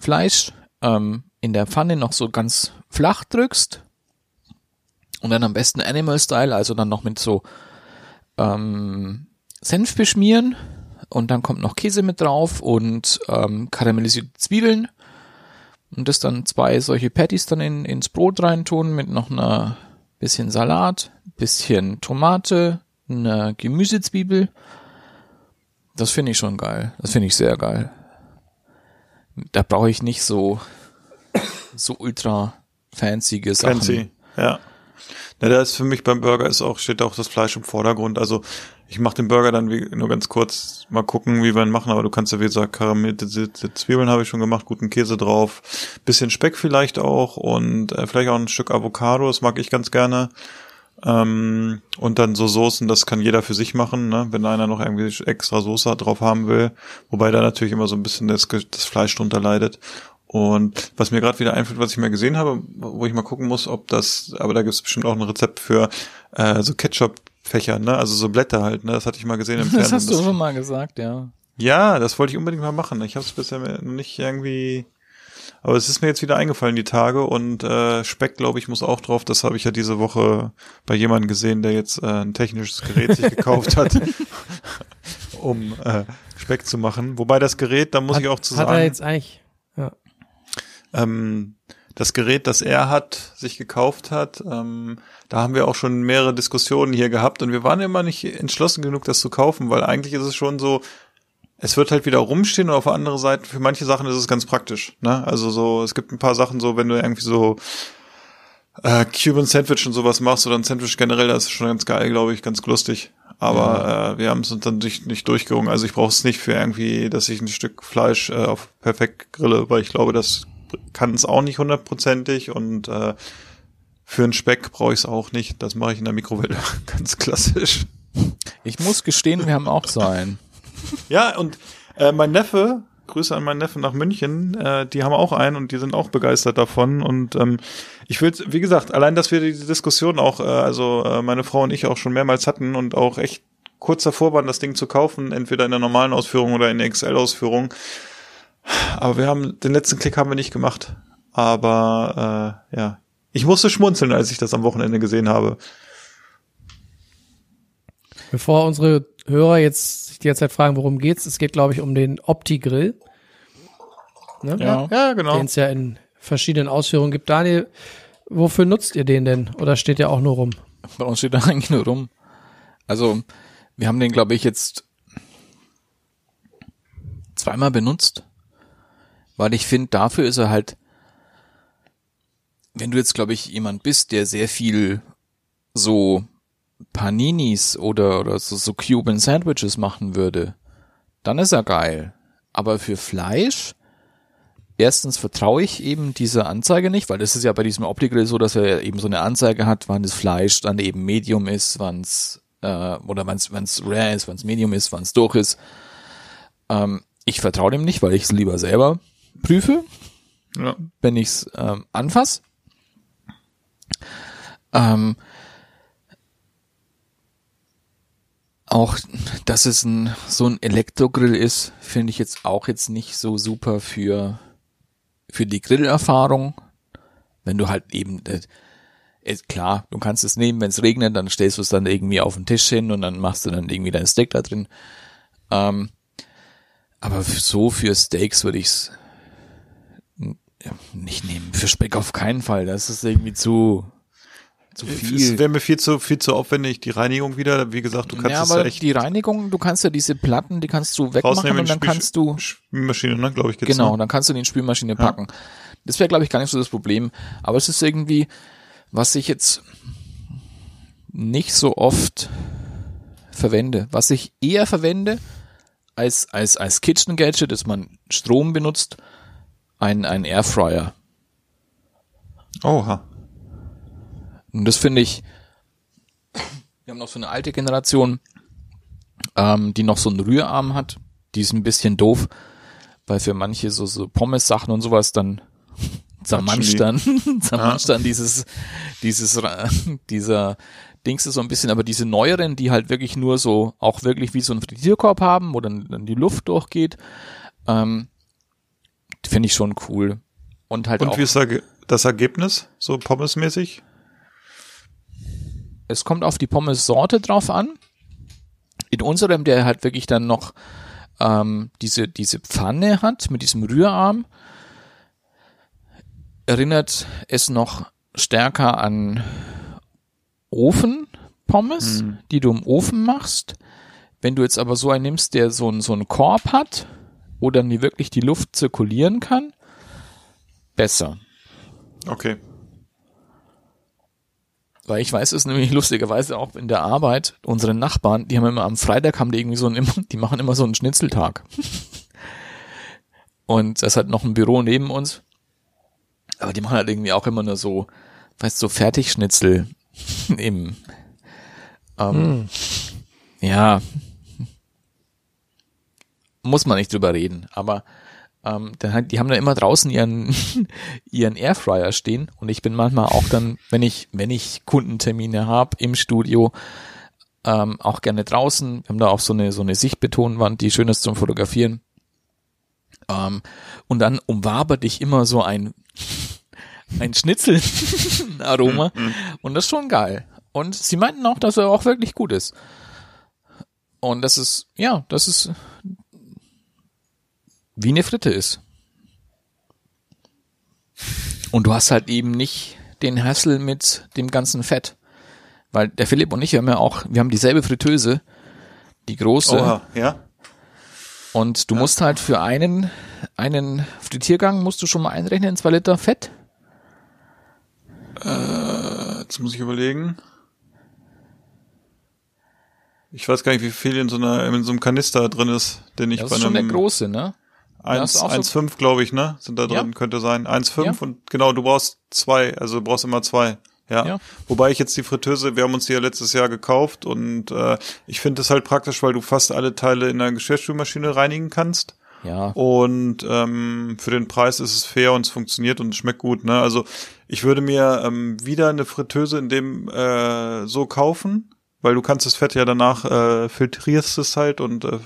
Fleisch ähm, in der Pfanne noch so ganz flach drückst und dann am besten Animal Style, also dann noch mit so ähm, Senf beschmieren und dann kommt noch Käse mit drauf und ähm, karamellisierte Zwiebeln und das dann zwei solche Patties dann in, ins Brot reintun mit noch einer bisschen Salat, bisschen Tomate, einer Gemüsezwiebel. Das finde ich schon geil. Das finde ich sehr geil. Da brauche ich nicht so so ultra fancy Sachen. Fancy, ja. Na, da ist für mich beim Burger ist auch, steht auch das Fleisch im Vordergrund. Also ich mache den Burger dann wie, nur ganz kurz mal gucken, wie wir ihn machen, aber du kannst ja wie gesagt karamellisierte Zwiebeln habe ich schon gemacht, guten Käse drauf, bisschen Speck vielleicht auch und äh, vielleicht auch ein Stück Avocado, das mag ich ganz gerne. Ähm, und dann so Soßen, das kann jeder für sich machen, ne? wenn einer noch irgendwie extra Soße drauf haben will. Wobei da natürlich immer so ein bisschen das, das Fleisch drunter leidet. Und was mir gerade wieder einfällt, was ich mal gesehen habe, wo ich mal gucken muss, ob das, aber da gibt es bestimmt auch ein Rezept für äh, so Ketchup-Fächer, ne? Also so Blätter halt, ne? Das hatte ich mal gesehen im Fernsehen. Das hast du schon mal gesagt, ja. Ja, das wollte ich unbedingt mal machen. Ich habe es bisher noch nicht irgendwie. Aber es ist mir jetzt wieder eingefallen, die Tage. Und äh, Speck, glaube ich, muss auch drauf. Das habe ich ja diese Woche bei jemandem gesehen, der jetzt äh, ein technisches Gerät sich gekauft hat, um äh, Speck zu machen. Wobei das Gerät, da muss hat, ich auch zu hat sagen. er jetzt eigentlich, ja. ähm, das Gerät, das er hat, sich gekauft hat, ähm, da haben wir auch schon mehrere Diskussionen hier gehabt und wir waren immer nicht entschlossen genug, das zu kaufen, weil eigentlich ist es schon so, es wird halt wieder rumstehen und auf der anderen Seite, für manche Sachen ist es ganz praktisch. Ne? Also so, es gibt ein paar Sachen so, wenn du irgendwie so äh, Cuban Sandwich und sowas machst oder ein Sandwich generell, das ist schon ganz geil, glaube ich, ganz lustig. Aber äh, wir haben es uns dann nicht, nicht durchgerungen. Also ich brauche es nicht für irgendwie, dass ich ein Stück Fleisch äh, auf perfekt grille, weil ich glaube, das kann es auch nicht hundertprozentig und äh, für einen Speck brauche ich es auch nicht. Das mache ich in der Mikrowelle ganz klassisch. Ich muss gestehen, wir haben auch so einen. Ja, und äh, mein Neffe, Grüße an meinen Neffen nach München, äh, die haben auch einen und die sind auch begeistert davon. Und ähm, ich will, wie gesagt, allein, dass wir diese Diskussion auch, äh, also äh, meine Frau und ich auch schon mehrmals hatten und auch echt kurz davor waren, das Ding zu kaufen, entweder in der normalen Ausführung oder in der XL-Ausführung. Aber wir haben, den letzten Klick haben wir nicht gemacht. Aber äh, ja, ich musste schmunzeln, als ich das am Wochenende gesehen habe. Bevor unsere Hörer jetzt sich derzeit fragen, worum geht's, es geht, glaube ich, um den Opti-Grill. Ne? Ja, ja genau. Den es ja in verschiedenen Ausführungen gibt. Daniel, wofür nutzt ihr den denn? Oder steht der auch nur rum? Bei uns steht er eigentlich nur rum. Also, wir haben den, glaube ich, jetzt zweimal benutzt. Weil ich finde, dafür ist er halt, wenn du jetzt, glaube ich, jemand bist, der sehr viel so Paninis oder, oder so, so Cuban Sandwiches machen würde, dann ist er geil. Aber für Fleisch, erstens vertraue ich eben dieser Anzeige nicht, weil das ist ja bei diesem Opti-Grill so, dass er eben so eine Anzeige hat, wann das Fleisch dann eben Medium ist, wann es äh, oder wann es rare ist, wann es Medium ist, wann es durch ist. Ähm, ich vertraue dem nicht, weil ich es lieber selber prüfe, Ja. wenn ich es ähm, anfasse. Ähm, auch, dass es ein, so ein Elektrogrill ist, finde ich jetzt auch jetzt nicht so super für, für die Grillerfahrung. Wenn du halt eben, äh, klar, du kannst es nehmen, wenn es regnet, dann stellst du es dann irgendwie auf den Tisch hin und dann machst du dann irgendwie dein Steak da drin. Ähm, aber so für Steaks würde ich es nicht nehmen. Für Speck auf keinen Fall. Das ist irgendwie zu, zu Es viel. wäre mir viel zu, viel zu aufwendig, die Reinigung wieder. Wie gesagt, du kannst ja, es aber ja echt die Reinigung, du kannst ja diese Platten, die kannst du wegmachen und dann Spül- kannst du, Spülmaschine, ne, glaube ich, geht's, genau, Ne? dann kannst du die in die Spülmaschine packen. Das wäre, glaube ich, gar nicht so das Problem. Aber es ist irgendwie, was ich jetzt nicht so oft verwende. Was ich eher verwende als, als, als Kitchen Gadget, dass man Strom benutzt, ein, ein Airfryer. Oha. Und das finde ich, wir haben noch so eine alte Generation, ähm, die noch so einen Rührarm hat. Die ist ein bisschen doof, weil für manche so, so Pommes-Sachen und sowas dann zermanscht dann, zermanscht dann dieses, dieses, dieser Dings ist so ein bisschen, aber diese neueren, die halt wirklich nur so, auch wirklich wie so ein Frittierkorb haben, wo dann, dann die Luft durchgeht, ähm, finde ich schon cool. Und halt Und auch, wie ist da das Ergebnis? So pommesmäßig? Es kommt auf die Pommes-Sorte drauf an. In unserem, der halt wirklich dann noch ähm, diese, diese Pfanne hat mit diesem Rührarm, erinnert es noch stärker an Ofenpommes, Mhm. die du im Ofen machst. Wenn du jetzt aber so einen nimmst, der so, einen- so einen Korb hat, wo dann die wirklich die Luft zirkulieren kann, besser. Okay. Weil ich weiß es nämlich lustigerweise auch in der Arbeit, unsere Nachbarn, die haben immer am Freitag haben die irgendwie so einen, die machen immer so einen Schnitzeltag. Und das hat noch ein Büro neben uns. Aber die machen halt irgendwie auch immer nur so, weißt du, so Fertigschnitzel im, ähm, ja, muss man nicht drüber reden, aber ähm, dann die haben da immer draußen ihren ihren Airfryer stehen und ich bin manchmal auch dann, wenn ich wenn ich Kundentermine habe im Studio, ähm, auch gerne draußen. Wir haben da auch so eine so eine Sichtbetonwand, die schön ist zum Fotografieren. Ähm, und dann umwabert dich immer so ein ein Schnitzelaroma und das ist schon geil. Und sie meinten auch, dass er auch wirklich gut ist. Und das ist ja, das ist wie eine Fritte ist. Und du hast halt eben nicht den Hassel mit dem ganzen Fett. Weil der Philipp und ich haben ja auch, wir haben dieselbe Fritteuse, die große. Oha, ja. Und du musst halt für einen, einen Frittiergang musst du schon mal einrechnen, zwei Liter Fett. Jetzt muss ich überlegen. Ich weiß gar nicht, wie viel in so einer, in so einem Kanister drin ist, den ich Das bei ist schon der einem große, ne? Ja, ist 1, auch so- 1,5 glaube ich, ne? Sind da drin, Ja. könnte sein. 1,5 Ja. und genau, du brauchst zwei, also du brauchst immer zwei. Ja. Ja. Wobei ich jetzt die Fritteuse, wir haben uns die ja letztes Jahr gekauft und äh, ich finde es halt praktisch, weil du fast alle Teile in der Geschirrspülmaschine reinigen kannst. Ja. Und ähm, für den Preis ist es fair und es funktioniert und es schmeckt gut. Ne? Also ich würde mir ähm, wieder eine Fritteuse in dem äh, so kaufen, weil du kannst das Fett ja danach äh, filtrierst es halt und äh,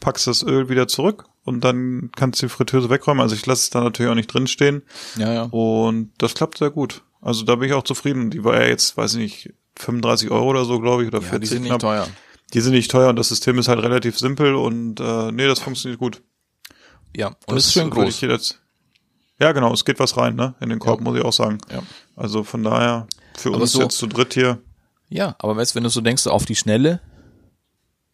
packst das Öl wieder zurück und dann kannst du die Fritteuse wegräumen. Also ich lasse es da natürlich auch nicht drin stehen Ja, ja. und das klappt sehr gut. Also da bin ich auch zufrieden. Die war ja jetzt, weiß ich nicht, 35 Euro oder so, glaube ich, oder Ja, 40 die sind nicht knapp. teuer. Die sind nicht teuer und das System ist halt relativ simpel und äh, nee, das funktioniert gut. Ja. Und Das es ist schön groß. Ja, genau, es geht was rein, ne? In den Korb, Ja. muss ich auch sagen. Ja. Also von daher, für Aber uns so- jetzt zu dritt hier. Ja, aber weißt, wenn du so denkst, auf die Schnelle,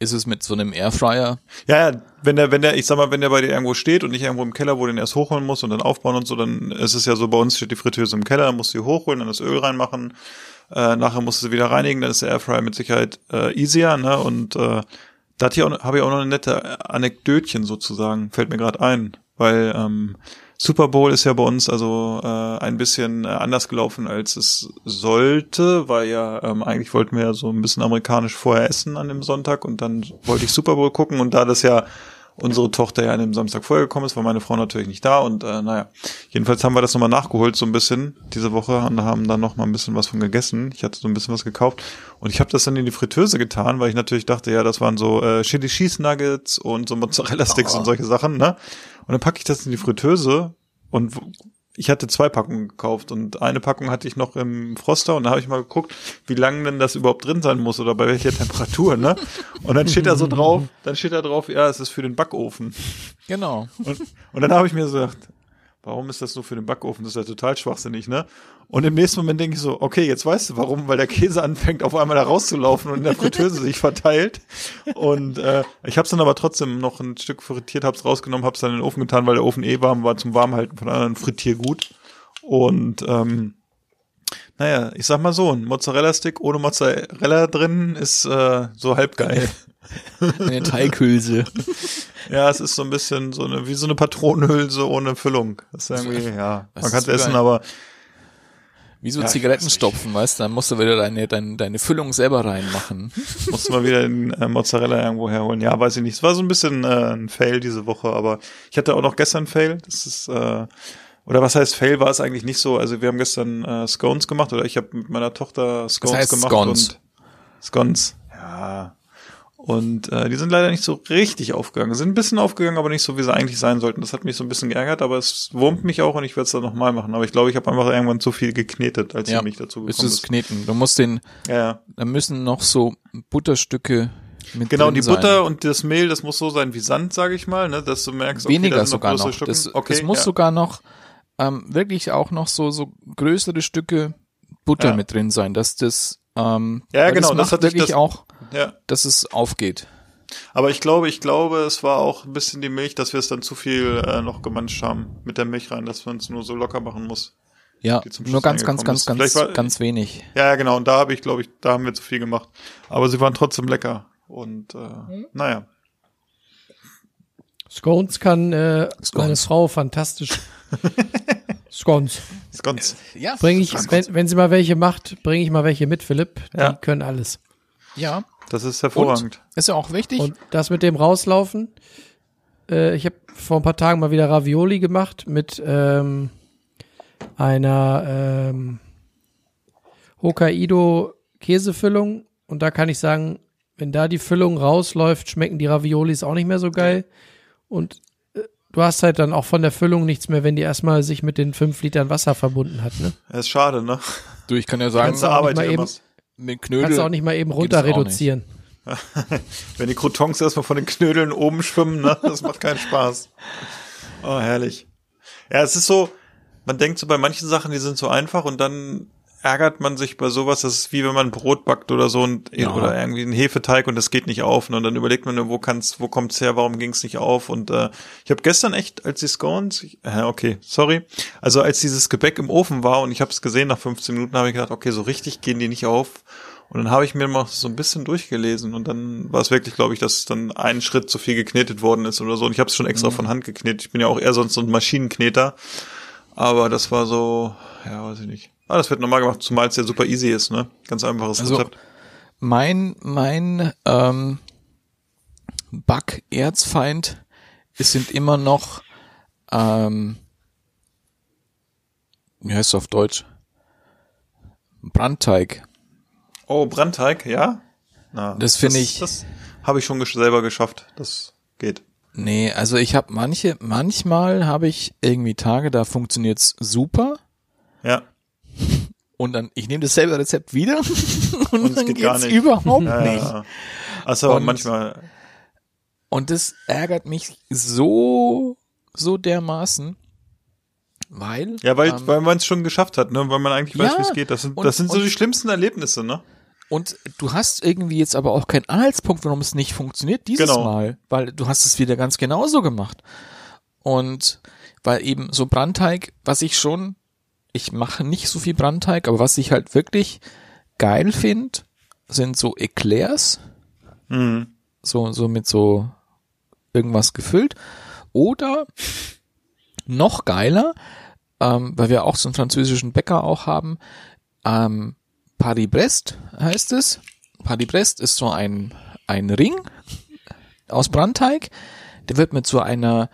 ist es mit so einem Airfryer, Ja, ja, wenn der, wenn der, ich sag mal, wenn der bei dir irgendwo steht und nicht irgendwo im Keller, wo du den erst hochholen musst und dann aufbauen und so, dann ist es ja so, bei uns steht die Fritteuse im Keller, dann musst du die hochholen, dann das Öl reinmachen, äh, nachher musst du sie wieder reinigen, dann ist der Airfryer mit Sicherheit äh, easier, ne? Und äh, da habe ich auch noch eine nette Anekdötchen sozusagen, fällt mir gerade ein, weil ähm, Super Bowl ist ja bei uns also äh, ein bisschen äh, anders gelaufen, als es sollte, weil ja ähm, eigentlich wollten wir ja so ein bisschen amerikanisch vorher essen an dem Sonntag und dann wollte ich Super Bowl gucken und da das ja unsere Tochter ja an dem Samstag vorher gekommen ist, war meine Frau natürlich nicht da und äh, naja, jedenfalls haben wir das nochmal nachgeholt so ein bisschen diese Woche und haben dann noch mal ein bisschen was von gegessen. Ich hatte so ein bisschen was gekauft und ich habe das dann in die Fritteuse getan, weil ich natürlich dachte, ja, das waren so äh, Chili Cheese Nuggets und so Mozzarella Sticks und solche Sachen, ne? Und dann packe ich das in die Fritteuse und ich hatte zwei Packungen gekauft und eine Packung hatte ich noch im Froster und da habe ich mal geguckt, wie lange denn das überhaupt drin sein muss oder bei welcher Temperatur, ne? Und dann steht da so drauf, dann steht da drauf, ja, es ist für den Backofen. genau. Und, und dann habe ich mir so gedacht, warum ist das nur für den Backofen? Das ist ja total schwachsinnig, ne? Und im nächsten Moment denke ich so, okay, jetzt weißt du warum, weil der Käse anfängt auf einmal da rauszulaufen und in der Fritteuse sich verteilt. Und äh, ich habe es dann aber trotzdem noch ein Stück frittiert, habe es rausgenommen, habe es dann in den Ofen getan, weil der Ofen eh warm war zum Warmhalten von anderen Frittiergut. Und ähm, naja, ich sag mal so, ein Mozzarella-Stick ohne Mozzarella drin ist äh, so halb geil. Eine Teighülse. Ja, es ist so ein bisschen so eine, wie so eine Patronenhülse ohne Füllung. Das ist irgendwie, ja, man kann es essen, aber Wie so Ja, ich Zigaretten weiß nicht. stopfen, weißt du, dann musst du wieder deine, deine, deine Füllung selber reinmachen. muss mal wieder den äh, Mozzarella irgendwo herholen. Ja, weiß ich nicht. Es war so ein bisschen äh, ein Fail diese Woche, aber ich hatte auch noch gestern Fail. Das ist, äh, oder was heißt Fail war es eigentlich nicht so. Also wir haben gestern äh, Scones gemacht oder ich habe mit meiner Tochter Scones heißt gemacht Scones? und Scones. Ja. Und äh, die sind leider nicht so richtig aufgegangen. Sind ein bisschen aufgegangen, aber nicht so, wie sie eigentlich sein sollten. Das hat mich so ein bisschen geärgert, aber es wurmt mich auch und ich werde es dann nochmal machen. Aber ich glaube, ich habe einfach irgendwann zu viel geknetet, als Ja, ich mich dazu ist gekommen es ist. Kneten. Du musst den, Ja, ja. da müssen noch so Butterstücke mit Genau, die sein. Butter und das Mehl, das muss so sein wie Sand, sage ich mal, ne, dass du merkst, okay, Weniger da sind noch sogar noch. Das, okay, das muss ja. sogar noch ähm, wirklich auch noch so so größere Stücke Butter Ja. mit drin sein, dass das ähm, Ja, genau, das das macht ich wirklich das- auch, ja. dass es aufgeht. Aber ich glaube, ich glaube, es war auch ein bisschen die Milch, dass wir es dann zu viel äh, noch gemanscht haben mit der Milch rein, dass man es nur so locker machen muss. Ja, nur ganz, ganz, ganz, ganz, war- ganz wenig. Ja, ja, genau. Und da habe ich, glaube ich, da haben wir zu viel gemacht. Aber sie waren trotzdem lecker. Und äh, Mhm. naja. Scones kann äh, Scones. meine Frau fantastisch. Scones. Ganz. Ja, Bring ich, wenn, wenn sie mal welche macht, bringe ich mal welche mit, Philipp. Die Ja. können alles. ja. Das ist hervorragend. Ist ja auch wichtig. Und das mit dem rauslaufen. Äh, ich habe vor ein paar Tagen mal wieder Ravioli gemacht mit ähm, einer ähm, Hokkaido Käsefüllung. Und da kann ich sagen, wenn da die Füllung rausläuft, schmecken die Raviolis auch nicht mehr so geil. Und du hast halt dann auch von der Füllung nichts mehr, wenn die erstmal sich mit den fünf Litern Wasser verbunden hat. Ne? Ja, ist schade, ne? du, ich kann ja sagen, Ganze auch Arbeit, mal du eben- mit Knödel. Kannst du auch nicht mal eben runter reduzieren. Wenn die Croutons erstmal von den Knödeln oben schwimmen, ne? Das macht keinen Spaß. Oh, herrlich. Ja, es ist so, man denkt so bei manchen Sachen, die sind so einfach und dann ärgert man sich bei sowas, das ist wie wenn man Brot backt oder so und Ja. oder irgendwie einen Hefeteig und das geht nicht auf ne? und dann überlegt man, wo kann's, wo kommt's her, warum ging's nicht auf und äh, ich habe gestern echt, als die Scones, äh, okay, sorry, also als dieses Gebäck im Ofen war und ich habe es gesehen nach 15 Minuten, habe ich gedacht, okay, so richtig gehen die nicht auf und dann habe ich mir mal so ein bisschen durchgelesen und dann war es wirklich, glaube ich, dass dann ein Schritt zu viel geknetet worden ist oder so. Und ich habe es schon extra von Hand geknetet. Ich bin ja auch eher sonst so ein Maschinenkneter. Aber das war so, ja, weiß ich nicht. Ah, das wird normal gemacht, zumal es ja super easy ist, ne? Ganz einfaches Also, Rezept. Mein, mein ähm, Back-Erzfeind es sind immer noch, ähm, wie heißt es auf Deutsch? Brandteig. Oh, Brandteig, ja? Na, Das finde ich- Das habe ich schon gesch selber geschafft. Das geht. Nee, also ich habe manche, manchmal habe ich irgendwie Tage, da funktioniert's super. Ja. Und dann, ich nehme dasselbe Rezept wieder und, Und dann geht geht's nicht. überhaupt ja, nicht. ja. Also Und- manchmal, Und das ärgert mich so, so dermaßen, weil. ja, weil, ähm, weil man es schon geschafft hat, ne? Weil man eigentlich weiß, Ja, wie es geht. Das sind, und- das sind so die schlimmsten Erlebnisse, ne? Und du hast irgendwie jetzt aber auch keinen Anhaltspunkt, warum es nicht funktioniert dieses Genau. Mal, weil du hast es wieder ganz genauso gemacht. Und weil eben so Brandteig, was ich schon, ich mache nicht so viel Brandteig, aber was ich halt wirklich geil finde, sind so Eclairs, Mhm. so, so mit so irgendwas gefüllt. Oder noch geiler, ähm, weil wir auch so einen französischen Bäcker auch haben, ähm, Paris Brest heißt es. Paris Brest ist so ein, ein Ring aus Brandteig. Der wird mit so einer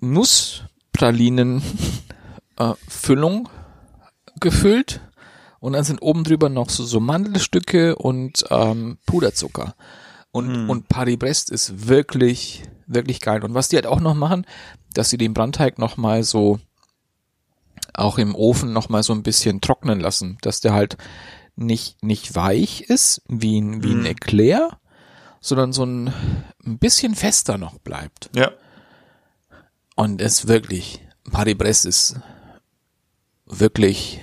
Nusspralinen äh, Füllung gefüllt. Und dann sind oben drüber noch so, so Mandelstücke und ähm, Puderzucker. Und, und Paris Brest ist wirklich, wirklich geil. Und was die halt auch noch machen, dass sie den Brandteig noch mal so auch im Ofen noch mal so ein bisschen trocknen lassen, dass der halt nicht, nicht weich ist, wie ein, wie ein Eclair, sondern so ein, ein bisschen fester noch bleibt. Ja. Und es wirklich, Paris Brest ist wirklich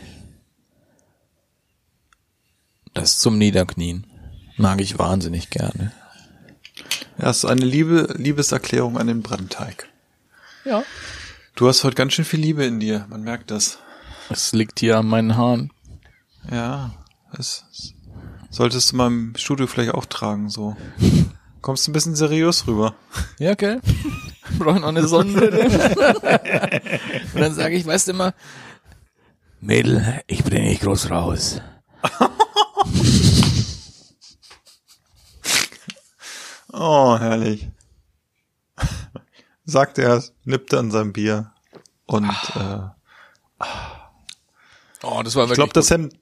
das zum Niederknien. Mag ich wahnsinnig gerne. Ja, es ist eine Liebe, Liebeserklärung an den Brandteig. Ja. Du hast heute ganz schön viel Liebe in dir, man merkt das. Es liegt hier an meinen Haaren. Ja, das solltest du mal im Studio vielleicht auch tragen, so. Kommst ein bisschen seriös rüber. Ja, gell? Brauche noch eine Sonnenbrille. Und dann sage ich, weißt du immer, Mädel, ich bin nicht groß raus. Oh, herrlich. Sagt er, nippte an seinem Bier. Und äh, Oh, das war ich wirklich glaube, das gut. Hemd,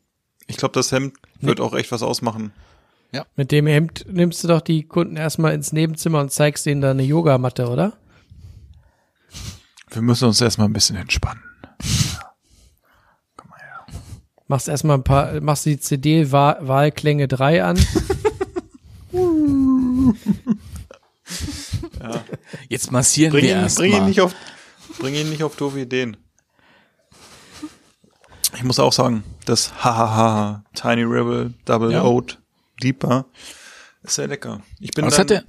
ich glaube, das Hemd wird auch echt was ausmachen. Mit dem Hemd nimmst du doch die Kunden erstmal ins Nebenzimmer und zeigst denen da eine Yogamatte, oder? Wir müssen uns erstmal ein bisschen entspannen. Machst erstmal ein paar, machst die CD-Wahlklänge 3 an. Jetzt massieren Bring wir ihn, bring, ihn erstmal. nicht auf, bring ihn nicht auf doofe Ideen. Ich muss auch sagen, das Hahaha Tiny Rebel Double Ja. Oat Deeper ist sehr lecker. Ich bin Aber dann, hat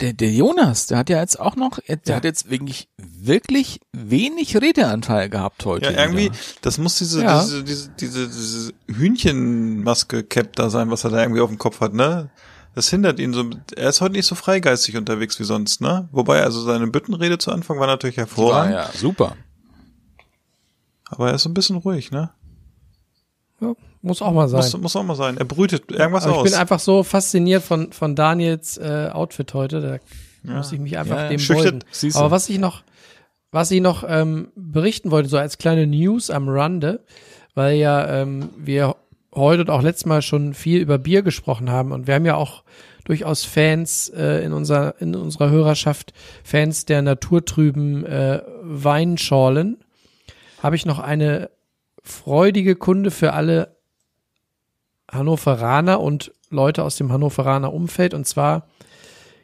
der- Der, Jonas, der hat ja jetzt auch noch, der hat jetzt wirklich, wirklich wenig Redeanteil gehabt heute. ja, irgendwie, wieder. das muss diese, Ja. diese, diese, diese, diese Hühnchenmaske-Cap da sein, was er da irgendwie auf dem Kopf hat, ne? Das hindert ihn so, er ist heute nicht so freigeistig unterwegs wie sonst, ne? Wobei, also seine Büttenrede zu Anfang war natürlich War hervorragend, ja super. aber er ist so ein bisschen ruhig, ne? Ja, muss auch mal sein. Muss, muss auch mal sein. Er brütet irgendwas Aber ich aus. bin einfach so fasziniert von, von Daniels äh, Outfit heute. Da muss ich mich einfach Ja, dem schüchtern. beugen. Aber was ich noch, was ich noch ähm, berichten wollte, so als kleine News am Rande, weil ja ähm, wir heute und auch letztes Mal schon viel über Bier gesprochen haben und wir haben ja auch durchaus Fans äh, in unserer in unserer Hörerschaft Fans der naturtrüben äh, Weinschorlen. Habe ich noch eine freudige Kunde für alle Hannoveraner und Leute aus dem Hannoveraner Umfeld. Und zwar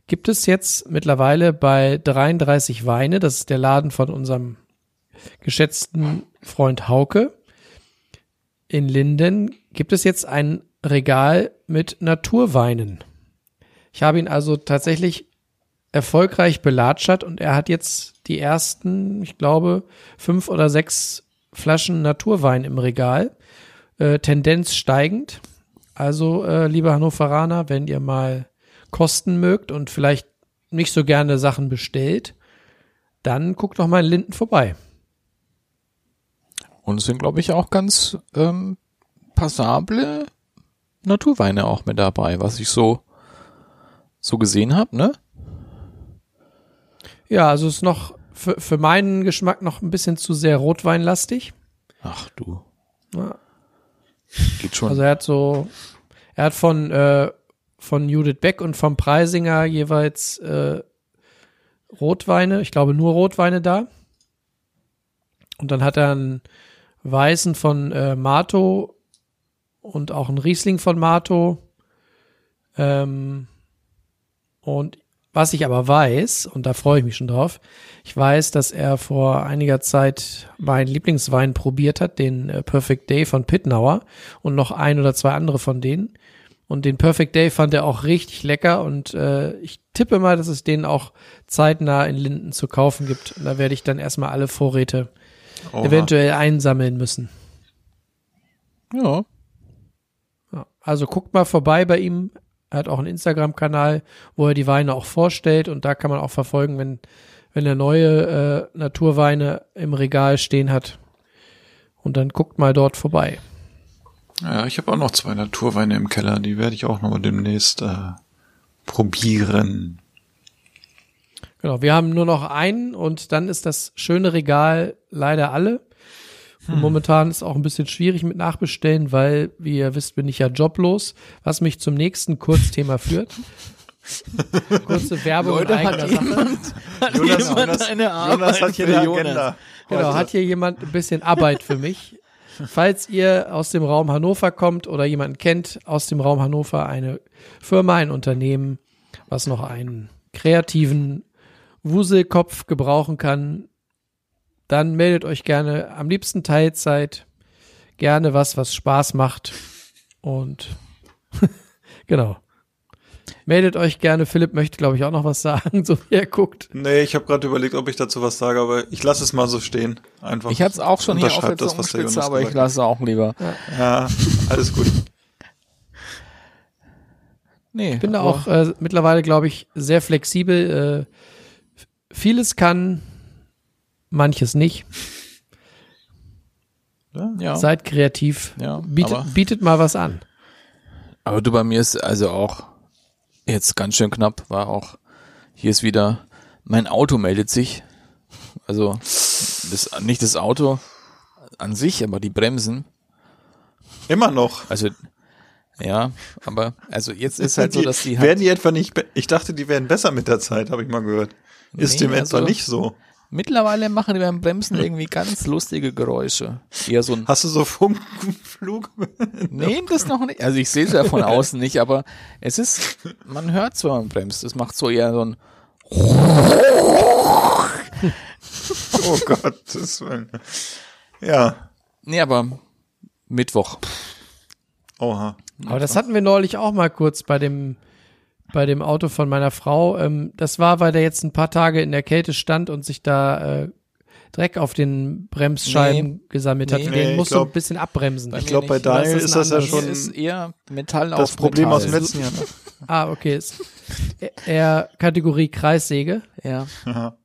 gibt es jetzt mittlerweile bei 33 Weine, das ist der Laden von unserem geschätzten Freund Hauke in Linden, gibt es jetzt ein Regal mit Naturweinen. Ich habe ihn also tatsächlich erfolgreich belatschert und er hat jetzt die ersten, ich glaube, fünf oder sechs Flaschen Naturwein im Regal. Äh, Tendenz steigend. Also, äh, liebe Hannoveraner, wenn ihr mal kosten mögt und vielleicht nicht so gerne Sachen bestellt, dann guckt doch mal in Linden vorbei. Und es sind, glaube ich, auch ganz ähm, passable Naturweine auch mit dabei, was ich so so gesehen habe, ne? Ja, also ist noch für, für meinen Geschmack noch ein bisschen zu sehr rotweinlastig. Ach du. Ja. Geht schon. Also er hat so, er hat von, äh, von Judith Beck und vom Preisinger jeweils äh, Rotweine, ich glaube nur Rotweine da. Und dann hat er einen Weißen von äh, Mato und auch einen Riesling von Mato. Ähm, und was ich aber weiß, und da freue ich mich schon drauf, ich weiß, dass er vor einiger Zeit meinen Lieblingswein probiert hat, den äh, Perfect Day von Pitnauer und noch ein oder zwei andere von denen. Und den Perfect Day fand er auch richtig lecker und äh, ich tippe mal, dass es den auch zeitnah in Linden zu kaufen gibt. Und da werde ich dann erstmal alle Vorräte Oha. eventuell einsammeln müssen. ja. Ja, also guckt mal vorbei bei ihm. Er hat auch einen Instagram-Kanal, wo er die Weine auch vorstellt und da kann man auch verfolgen, wenn, wenn er neue äh, Naturweine im Regal stehen hat. Und dann guckt mal dort vorbei. Ja, ich habe auch noch zwei Naturweine im Keller, die werde ich auch noch mal demnächst äh, probieren. Genau, wir haben nur noch einen und dann ist das schöne Regal leider alle. Und momentan ist auch ein bisschen schwierig mit Nachbestellen, weil, wie ihr wisst, bin ich ja joblos, was mich zum nächsten Kurzthema führt. Kurze Werbung in eigener Sache. Jonas, jemand eine Arbeit hat hier eine Jonas? Agenda. Genau, hat hier jemand ein bisschen Arbeit für mich. Falls ihr aus dem Raum Hannover kommt oder jemanden kennt aus dem Raum Hannover, eine Firma, ein Unternehmen, was noch einen kreativen Wuselkopf gebrauchen kann, dann meldet euch gerne am liebsten Teilzeit, gerne was, was Spaß macht und genau. Meldet euch gerne. Philipp möchte, glaube ich, auch noch was sagen, so wie er guckt. Nee, ich habe gerade überlegt, ob ich dazu was sage, aber ich lasse es mal so stehen. Einfach. Ich hatte es auch schon hier auf der das, was der Zungenspitze, aber ich lasse auch lieber. Ja, alles gut. Nee, Ich bin da auch äh, mittlerweile, glaube ich, sehr flexibel. Äh, vieles kann, manches nicht. ja. Seid kreativ. Ja, bietet, bietet mal was an. Aber du, bei mir ist also auch jetzt ganz schön knapp, war auch, hier ist wieder, mein Auto meldet sich. Also, das, nicht das Auto an sich, aber die Bremsen. Immer noch. Also, ja, aber, also jetzt ist halt so, dass die werden halt, die etwa nicht, ich dachte, die werden besser mit der Zeit, habe ich mal gehört. Ist Nee, dem etwa also- nicht so? Mittlerweile machen die beim Bremsen irgendwie ganz lustige Geräusche. Eher so ein, Hast du so Funkenflug? nee, das noch nicht. Also ich sehe es ja von außen nicht, aber es ist, man hört so, wenn man bremst. Es macht so eher so ein, Oh Gott, das war, ja, nee, aber Mittwoch. oha. Aber das hatten wir neulich auch mal kurz bei dem, bei dem Auto von meiner Frau. Ähm, das war, weil der jetzt ein paar Tage in der Kälte stand und sich da äh, Dreck auf den Bremsscheiben Nee. gesammelt hat. Nee. Den Nee, du glaub- ein bisschen abbremsen. Ich glaube, bei. Oder ist Daniel das ist das ja schon ist eher Metall das auf Problem Metall. aus dem letzten Jahr. Ne? Ah, okay. Ist eher Kategorie Kreissäge. Ja. Aha.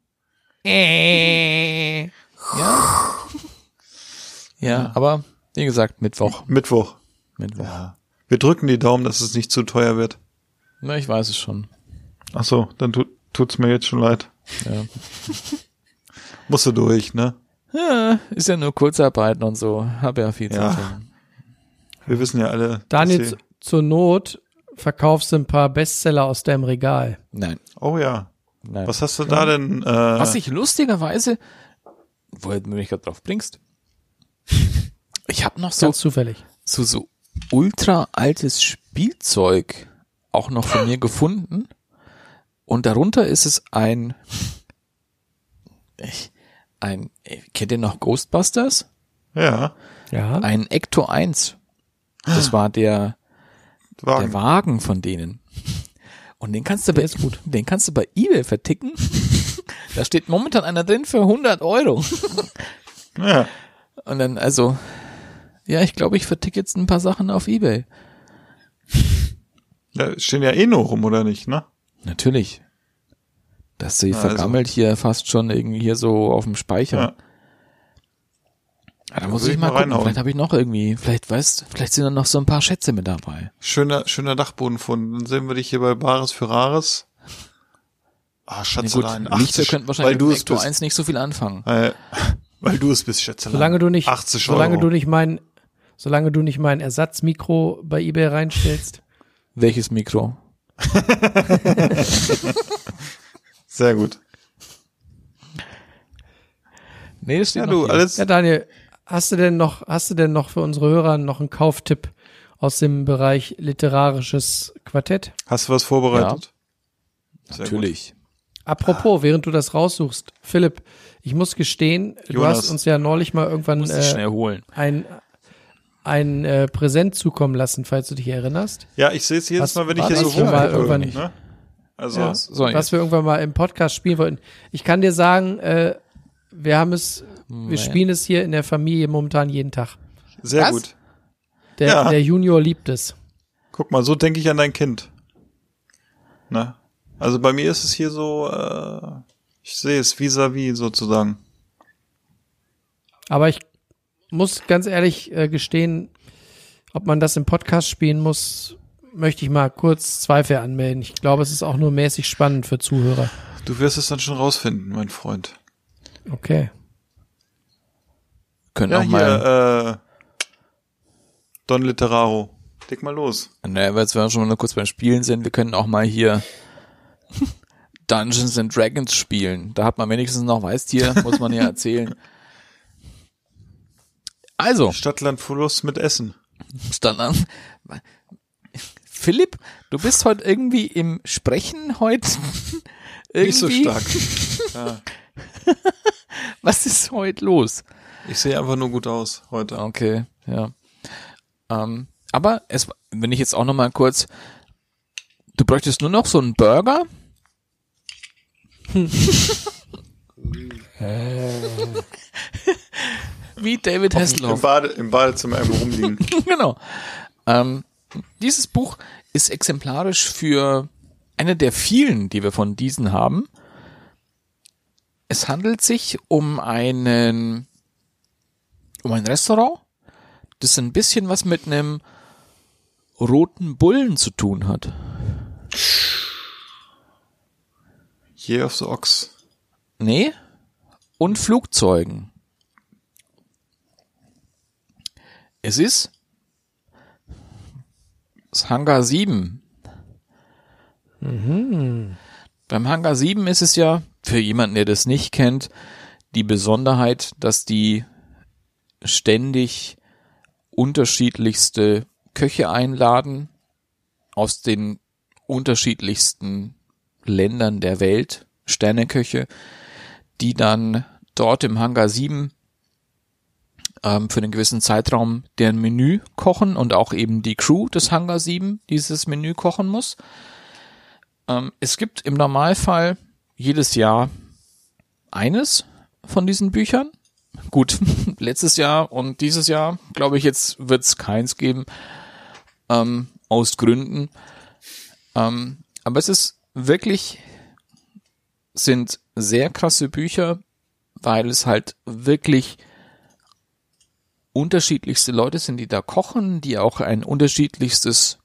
Ja. Ja, aber wie gesagt, Mittwoch. Mittwoch. Mittwoch. Ja. Wir drücken die Daumen, dass es nicht zu teuer wird. Na, ich weiß es schon. Ach so, dann tut, tut's mir jetzt schon leid. Ja. Musst du durch, ne? ja, ist ja nur Kurzarbeiten und so. Hab ja viel Ja. Zeit. Wir wissen ja alle. Daniel, zur Not verkaufst du ein paar Bestseller aus deinem Regal. Nein. Oh ja. Nein. Was hast du da denn? Äh, Was ich lustigerweise, wo du mich gerade drauf bringst, ich habe noch so, Ganz zufällig. so, so ultra altes Spielzeug auch noch von mir gefunden. Und darunter ist es ein, ich, ein, kennt ihr noch Ghostbusters? ja. Ja. Ein Ecto 1. Das war der, der Wagen. Wagen von denen. Und den kannst du bei, den kannst du bei eBay verticken. da steht momentan einer drin für 100 Euro. Ja. Und dann, also, ja, ich glaube, ich verticke jetzt ein paar Sachen auf eBay. Da stehen ja eh nur rum, oder nicht, ne? Natürlich. Das sie Also. vergammelt hier fast schon irgendwie hier so auf dem Speicher. Ja. Ja, da Da muss ich ich mal mal gucken. reinhauen. Vielleicht habe ich noch irgendwie, vielleicht weißt, vielleicht sind da noch so ein paar Schätze mit dabei. Schöner, schöner Dachbodenfund. Dann sehen wir dich hier bei Bares für Rares. Ah, Nee, Schätzelein. gut, Lichter könnten wahrscheinlich weil du mit es bist. 1 nicht so viel anfangen. Äh, weil du es bist, Schätzelein. Solange du nicht, 80 solange Euro. du nicht mein, solange du nicht mein Ersatzmikro bei eBay reinstellst. Welches Mikro? Sehr gut. Nee, das steht Ja, du, hier. alles. Ja, Daniel, hast du denn noch, hast du denn noch für unsere Hörer noch einen Kauftipp aus dem Bereich literarisches Quartett? Hast du was vorbereitet? Sehr Natürlich. Apropos, während du das raussuchst, Philipp, ich muss gestehen, du Jonas. hast uns ja neulich mal irgendwann äh, schnell holen. ein, ein äh, Präsent zukommen lassen, falls du dich erinnerst. Ja, ich sehe es jedes Was Mal, wenn ich hier so rumgucke. Ne? Also, Ja, So, jetzt. was wir irgendwann mal im Podcast spielen wollten. Ich kann dir sagen, äh, wir haben es, wir Naja. spielen es hier in der Familie momentan jeden Tag. sehr Was? gut. Der, Ja. der Junior liebt es. Guck mal, so denke ich an dein Kind. Ne? Also bei mir ist es hier so, äh, ich sehe es vis-à-vis sozusagen. Aber ich muss ganz ehrlich äh, gestehen, ob man das im Podcast spielen muss, möchte ich mal kurz Zweifel anmelden. Ich glaube, es ist auch nur mäßig spannend für Zuhörer. Du wirst es dann schon rausfinden, mein Freund. Okay. Können Ja, auch mal. hier, äh, Don Literaro. Leg mal los. Naja, weil jetzt wir schon mal kurz beim Spielen sind, wir können auch mal hier Dungeons and Dragons spielen. Da hat man wenigstens noch Weißtier, muss man ja erzählen. Also, Stadtland Fluss mit Essen. an. Philipp, du bist heute irgendwie im Sprechen heute. irgendwie, Nicht so stark. ja. Was ist heute los? Ich sehe einfach nur gut aus heute. Okay, ja. Ähm, aber es, wenn ich jetzt auch noch mal kurz, du bräuchtest nur noch so einen Burger. Wie David Im, Hasselhoff. Bade, Im Badezimmer irgendwo rumliegen. genau. Ähm, dieses Buch ist exemplarisch für eine der vielen, die wir von diesen haben. Es handelt sich um einen, um ein Restaurant, das ein bisschen was mit einem roten Bullen zu tun hat. Year of the Ox. Nee. Und Flugzeugen. Es ist das Hangar 7. Beim Hangar 7 ist es ja für jemanden, der das nicht kennt, die Besonderheit, dass die ständig unterschiedlichste Köche einladen aus den unterschiedlichsten Ländern der Welt, Sterneköche, die dann dort im Hangar 7 ähm, für einen gewissen Zeitraum deren Menü kochen und auch eben die Crew des Hangar 7 dieses Menü kochen muss. Ähm, es gibt im Normalfall jedes Jahr eines von diesen Büchern. Gut, letztes Jahr und dieses Jahr, glaube ich, jetzt wird es keins geben, ähm, aus Gründen. Ähm, aber es ist wirklich, sind sehr krasse Bücher, weil es halt wirklich unterschiedlichste Leute sind, die da kochen, die auch ein unterschiedlichstes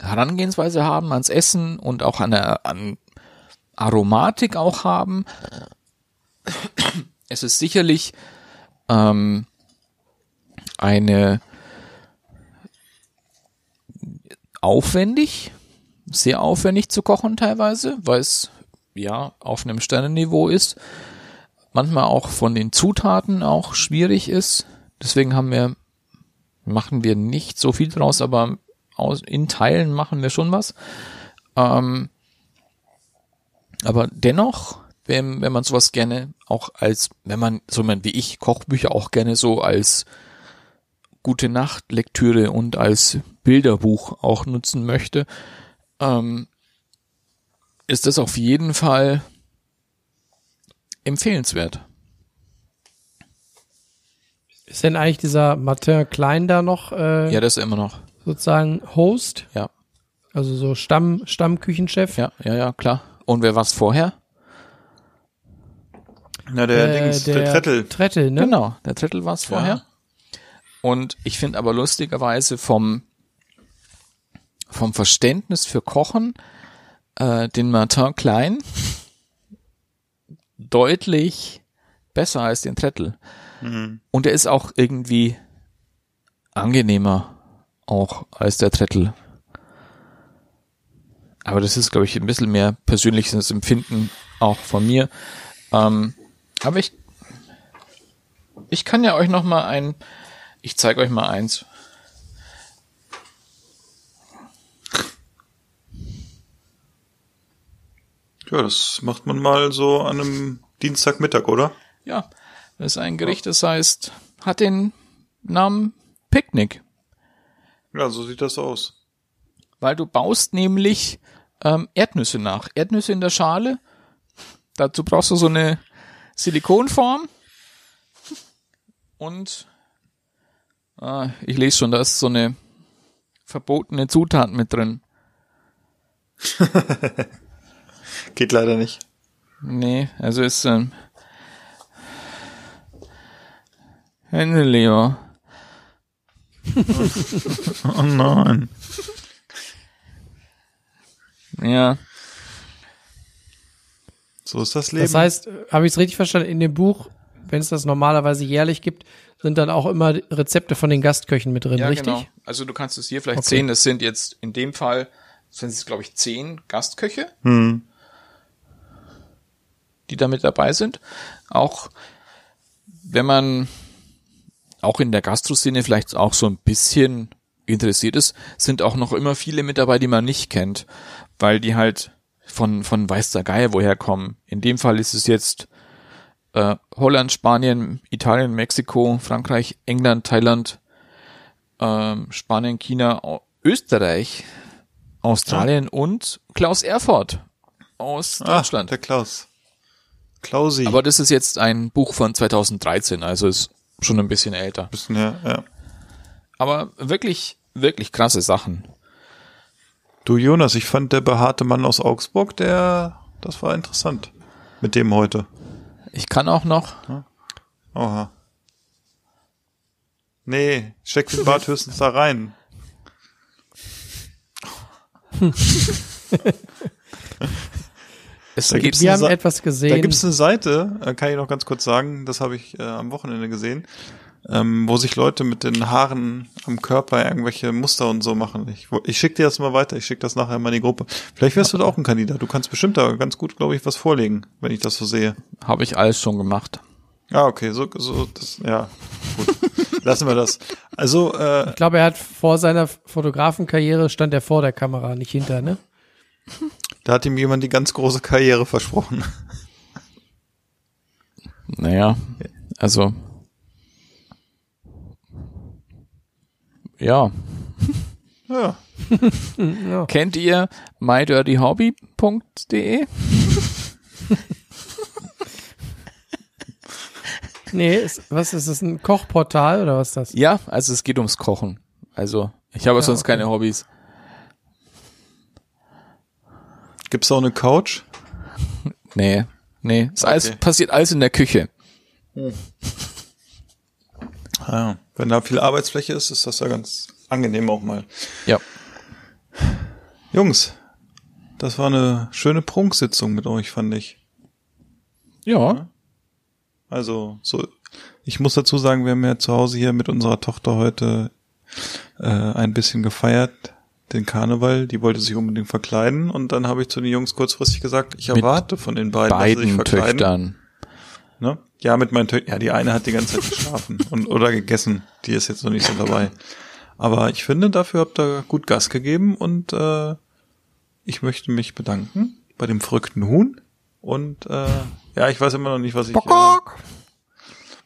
Herangehensweise haben ans Essen und auch eine an Aromatik auch haben. Es ist sicherlich ähm, eine aufwendig, sehr aufwendig zu kochen teilweise, weil es ja auf einem Sternenniveau ist. Manchmal auch von den Zutaten auch schwierig ist. Deswegen haben wir, machen wir nicht so viel draus, aber aus, in Teilen machen wir schon was. Ähm, aber dennoch, wenn, wenn man sowas gerne auch als, wenn man, so man wie ich, Kochbücher auch gerne so als gute Nacht Lektüre und als Bilderbuch auch nutzen möchte, ähm, ist das auf jeden Fall empfehlenswert. Ist denn eigentlich dieser Martin Klein da noch äh, Ja, das ist immer noch. sozusagen Host? Ja. Also so Stamm, Stammküchenchef? Ja, ja, ja, klar. Und wer war's vorher? Na, der Äh, Dings, der, Trettel. Trettel, ne? Genau, der Trettel war's vorher. Und ich finde aber lustigerweise vom, vom Verständnis für Kochen äh, den Martin Klein deutlich besser als den Trettel. Und er ist auch irgendwie angenehmer auch als der Trettel. Aber das ist, glaube ich, ein bisschen mehr persönliches Empfinden auch von mir. Ähm, aber ich, ich kann ja euch noch mal ein, ich zeige euch mal eins. Ja, das macht man mal so an einem Dienstagmittag, oder? Ja, das ist ein Gericht, das heißt, hat den Namen Picknick, Ja, so sieht das aus. weil du baust nämlich ähm, Erdnüsse nach. Erdnüsse in der Schale. Dazu brauchst du so eine Silikonform. Und ah, ich lese schon, da ist so eine verbotene Zutat mit drin. Geht leider nicht. Nee, also ist ähm, Händeleo. Oh nein. Ja, So ist das Leben. Das heißt, habe ich es richtig verstanden, in dem Buch, wenn es das normalerweise jährlich gibt, sind dann auch immer Rezepte von den Gastköchen mit drin, ja richtig? genau. Also du kannst es hier vielleicht Okay. sehen, das sind jetzt in dem Fall, sind es glaube ich zehn Gastköche, hm. Die da mit dabei sind. Auch wenn man auch in der Gastroszene vielleicht auch so ein bisschen interessiert ist, sind auch noch immer viele mit dabei, die man nicht kennt, weil die halt von, von weiß der Geier woher kommen. In dem Fall ist es jetzt äh, Holland, Spanien, Italien, Mexiko, Frankreich, England, Thailand, ähm, Spanien, China, Österreich, Australien und Klaus Erfurt aus Ah, Deutschland. der Klaus. Klausi. Aber das ist jetzt ein Buch von 2013, also ist schon ein bisschen älter. bisschen, ja, ja. Aber wirklich, wirklich krasse Sachen. Du Jonas, ich fand der behaarte Mann aus Augsburg, der, das war interessant. Mit dem heute. Ich kann auch noch, Oha. Nee, steck den Bart höchstens da rein. es Da gibt, gibt's Wir eine haben Sa- etwas Da gesehen. gibt's eine Seite, äh, kann ich noch ganz kurz sagen, das habe ich äh, am Wochenende gesehen. ähm, wo sich Leute mit den Haaren am Körper irgendwelche Muster und so machen. Ich, ich schicke dir das mal weiter, ich schicke das nachher mal in die Gruppe. Vielleicht wärst du da auch ein Kandidat. Du kannst bestimmt da ganz gut, glaube ich, was vorlegen, wenn ich das so sehe. Habe ich alles schon gemacht. Ah, okay, so, so, das, ja, gut. Lassen wir das. Also, äh, Ich glaube, er hat vor seiner Fotografenkarriere stand er vor der Kamera, nicht hinter, ne? da hat ihm jemand die ganz große Karriere versprochen. Naja, also. Ja. Ja. Kennt ihr mydirtyhobby.de? Nee, ist, was ist das, ein Kochportal oder was ist das? Ja, also es geht ums Kochen. Also, ich habe sonst okay. keine Hobbys. Gibt's auch eine Couch? Nee, nee. Alles, Okay. passiert alles in der Küche. Ah, Ja. Wenn da viel Arbeitsfläche ist, ist das ja ganz angenehm auch mal. Ja. Jungs, das war eine schöne Prunksitzung mit euch, fand ich. Ja. Also, so, ich muss dazu sagen, wir haben ja zu Hause hier mit unserer Tochter heute äh, ein bisschen gefeiert, den Karneval. Die wollte sich unbedingt verkleiden und dann habe ich zu den Jungs kurzfristig gesagt, ich Mit erwarte von den beiden, dass sie sich Beiden verkleiden. Töchtern. Ne? Ja, mit meinen Töchtern. Ja, die eine hat die ganze Zeit geschlafen und oder gegessen. Die ist jetzt noch nicht so dabei. Aber ich finde, dafür habt ihr gut Gas gegeben und äh, ich möchte mich bedanken bei dem verrückten Huhn. Und äh, ja, ich weiß immer noch nicht, was ich. Äh,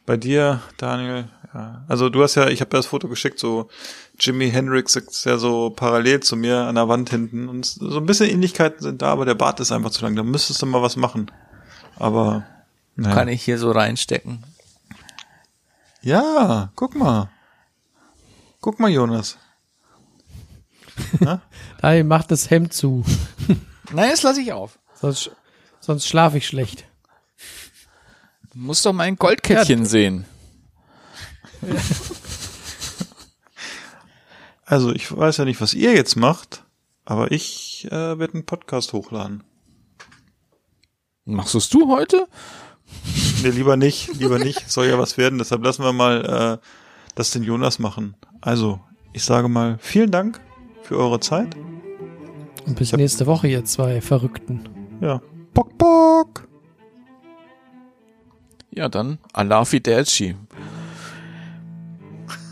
bei dir, Daniel, ja. Also du hast ja, ich habe ja das Foto geschickt, so Jimi Hendrix ist ja so parallel zu mir an der Wand hinten. Und so ein bisschen Ähnlichkeiten sind da, aber der Bart ist einfach zu lang. Da müsstest du mal was machen. Aber naja. Kann ich hier so reinstecken. Ja, guck mal. Guck mal, Jonas. Daniel macht das Hemd zu. Nein, das lasse ich auf. Sonst, sonst schlafe ich schlecht. Du musst doch mein Goldkettchen sehen. Also ich weiß ja nicht, was ihr jetzt macht, aber ich äh, werde einen Podcast hochladen. Machst du's du heute? Nee, lieber nicht, lieber nicht. Soll ja was werden, deshalb lassen wir mal äh, das den Jonas machen. Also, ich sage mal, vielen Dank für eure Zeit. Und bis nächste Woche, ihr zwei Verrückten. Ja. Bock, bock. Ja, dann Allah Fidelci.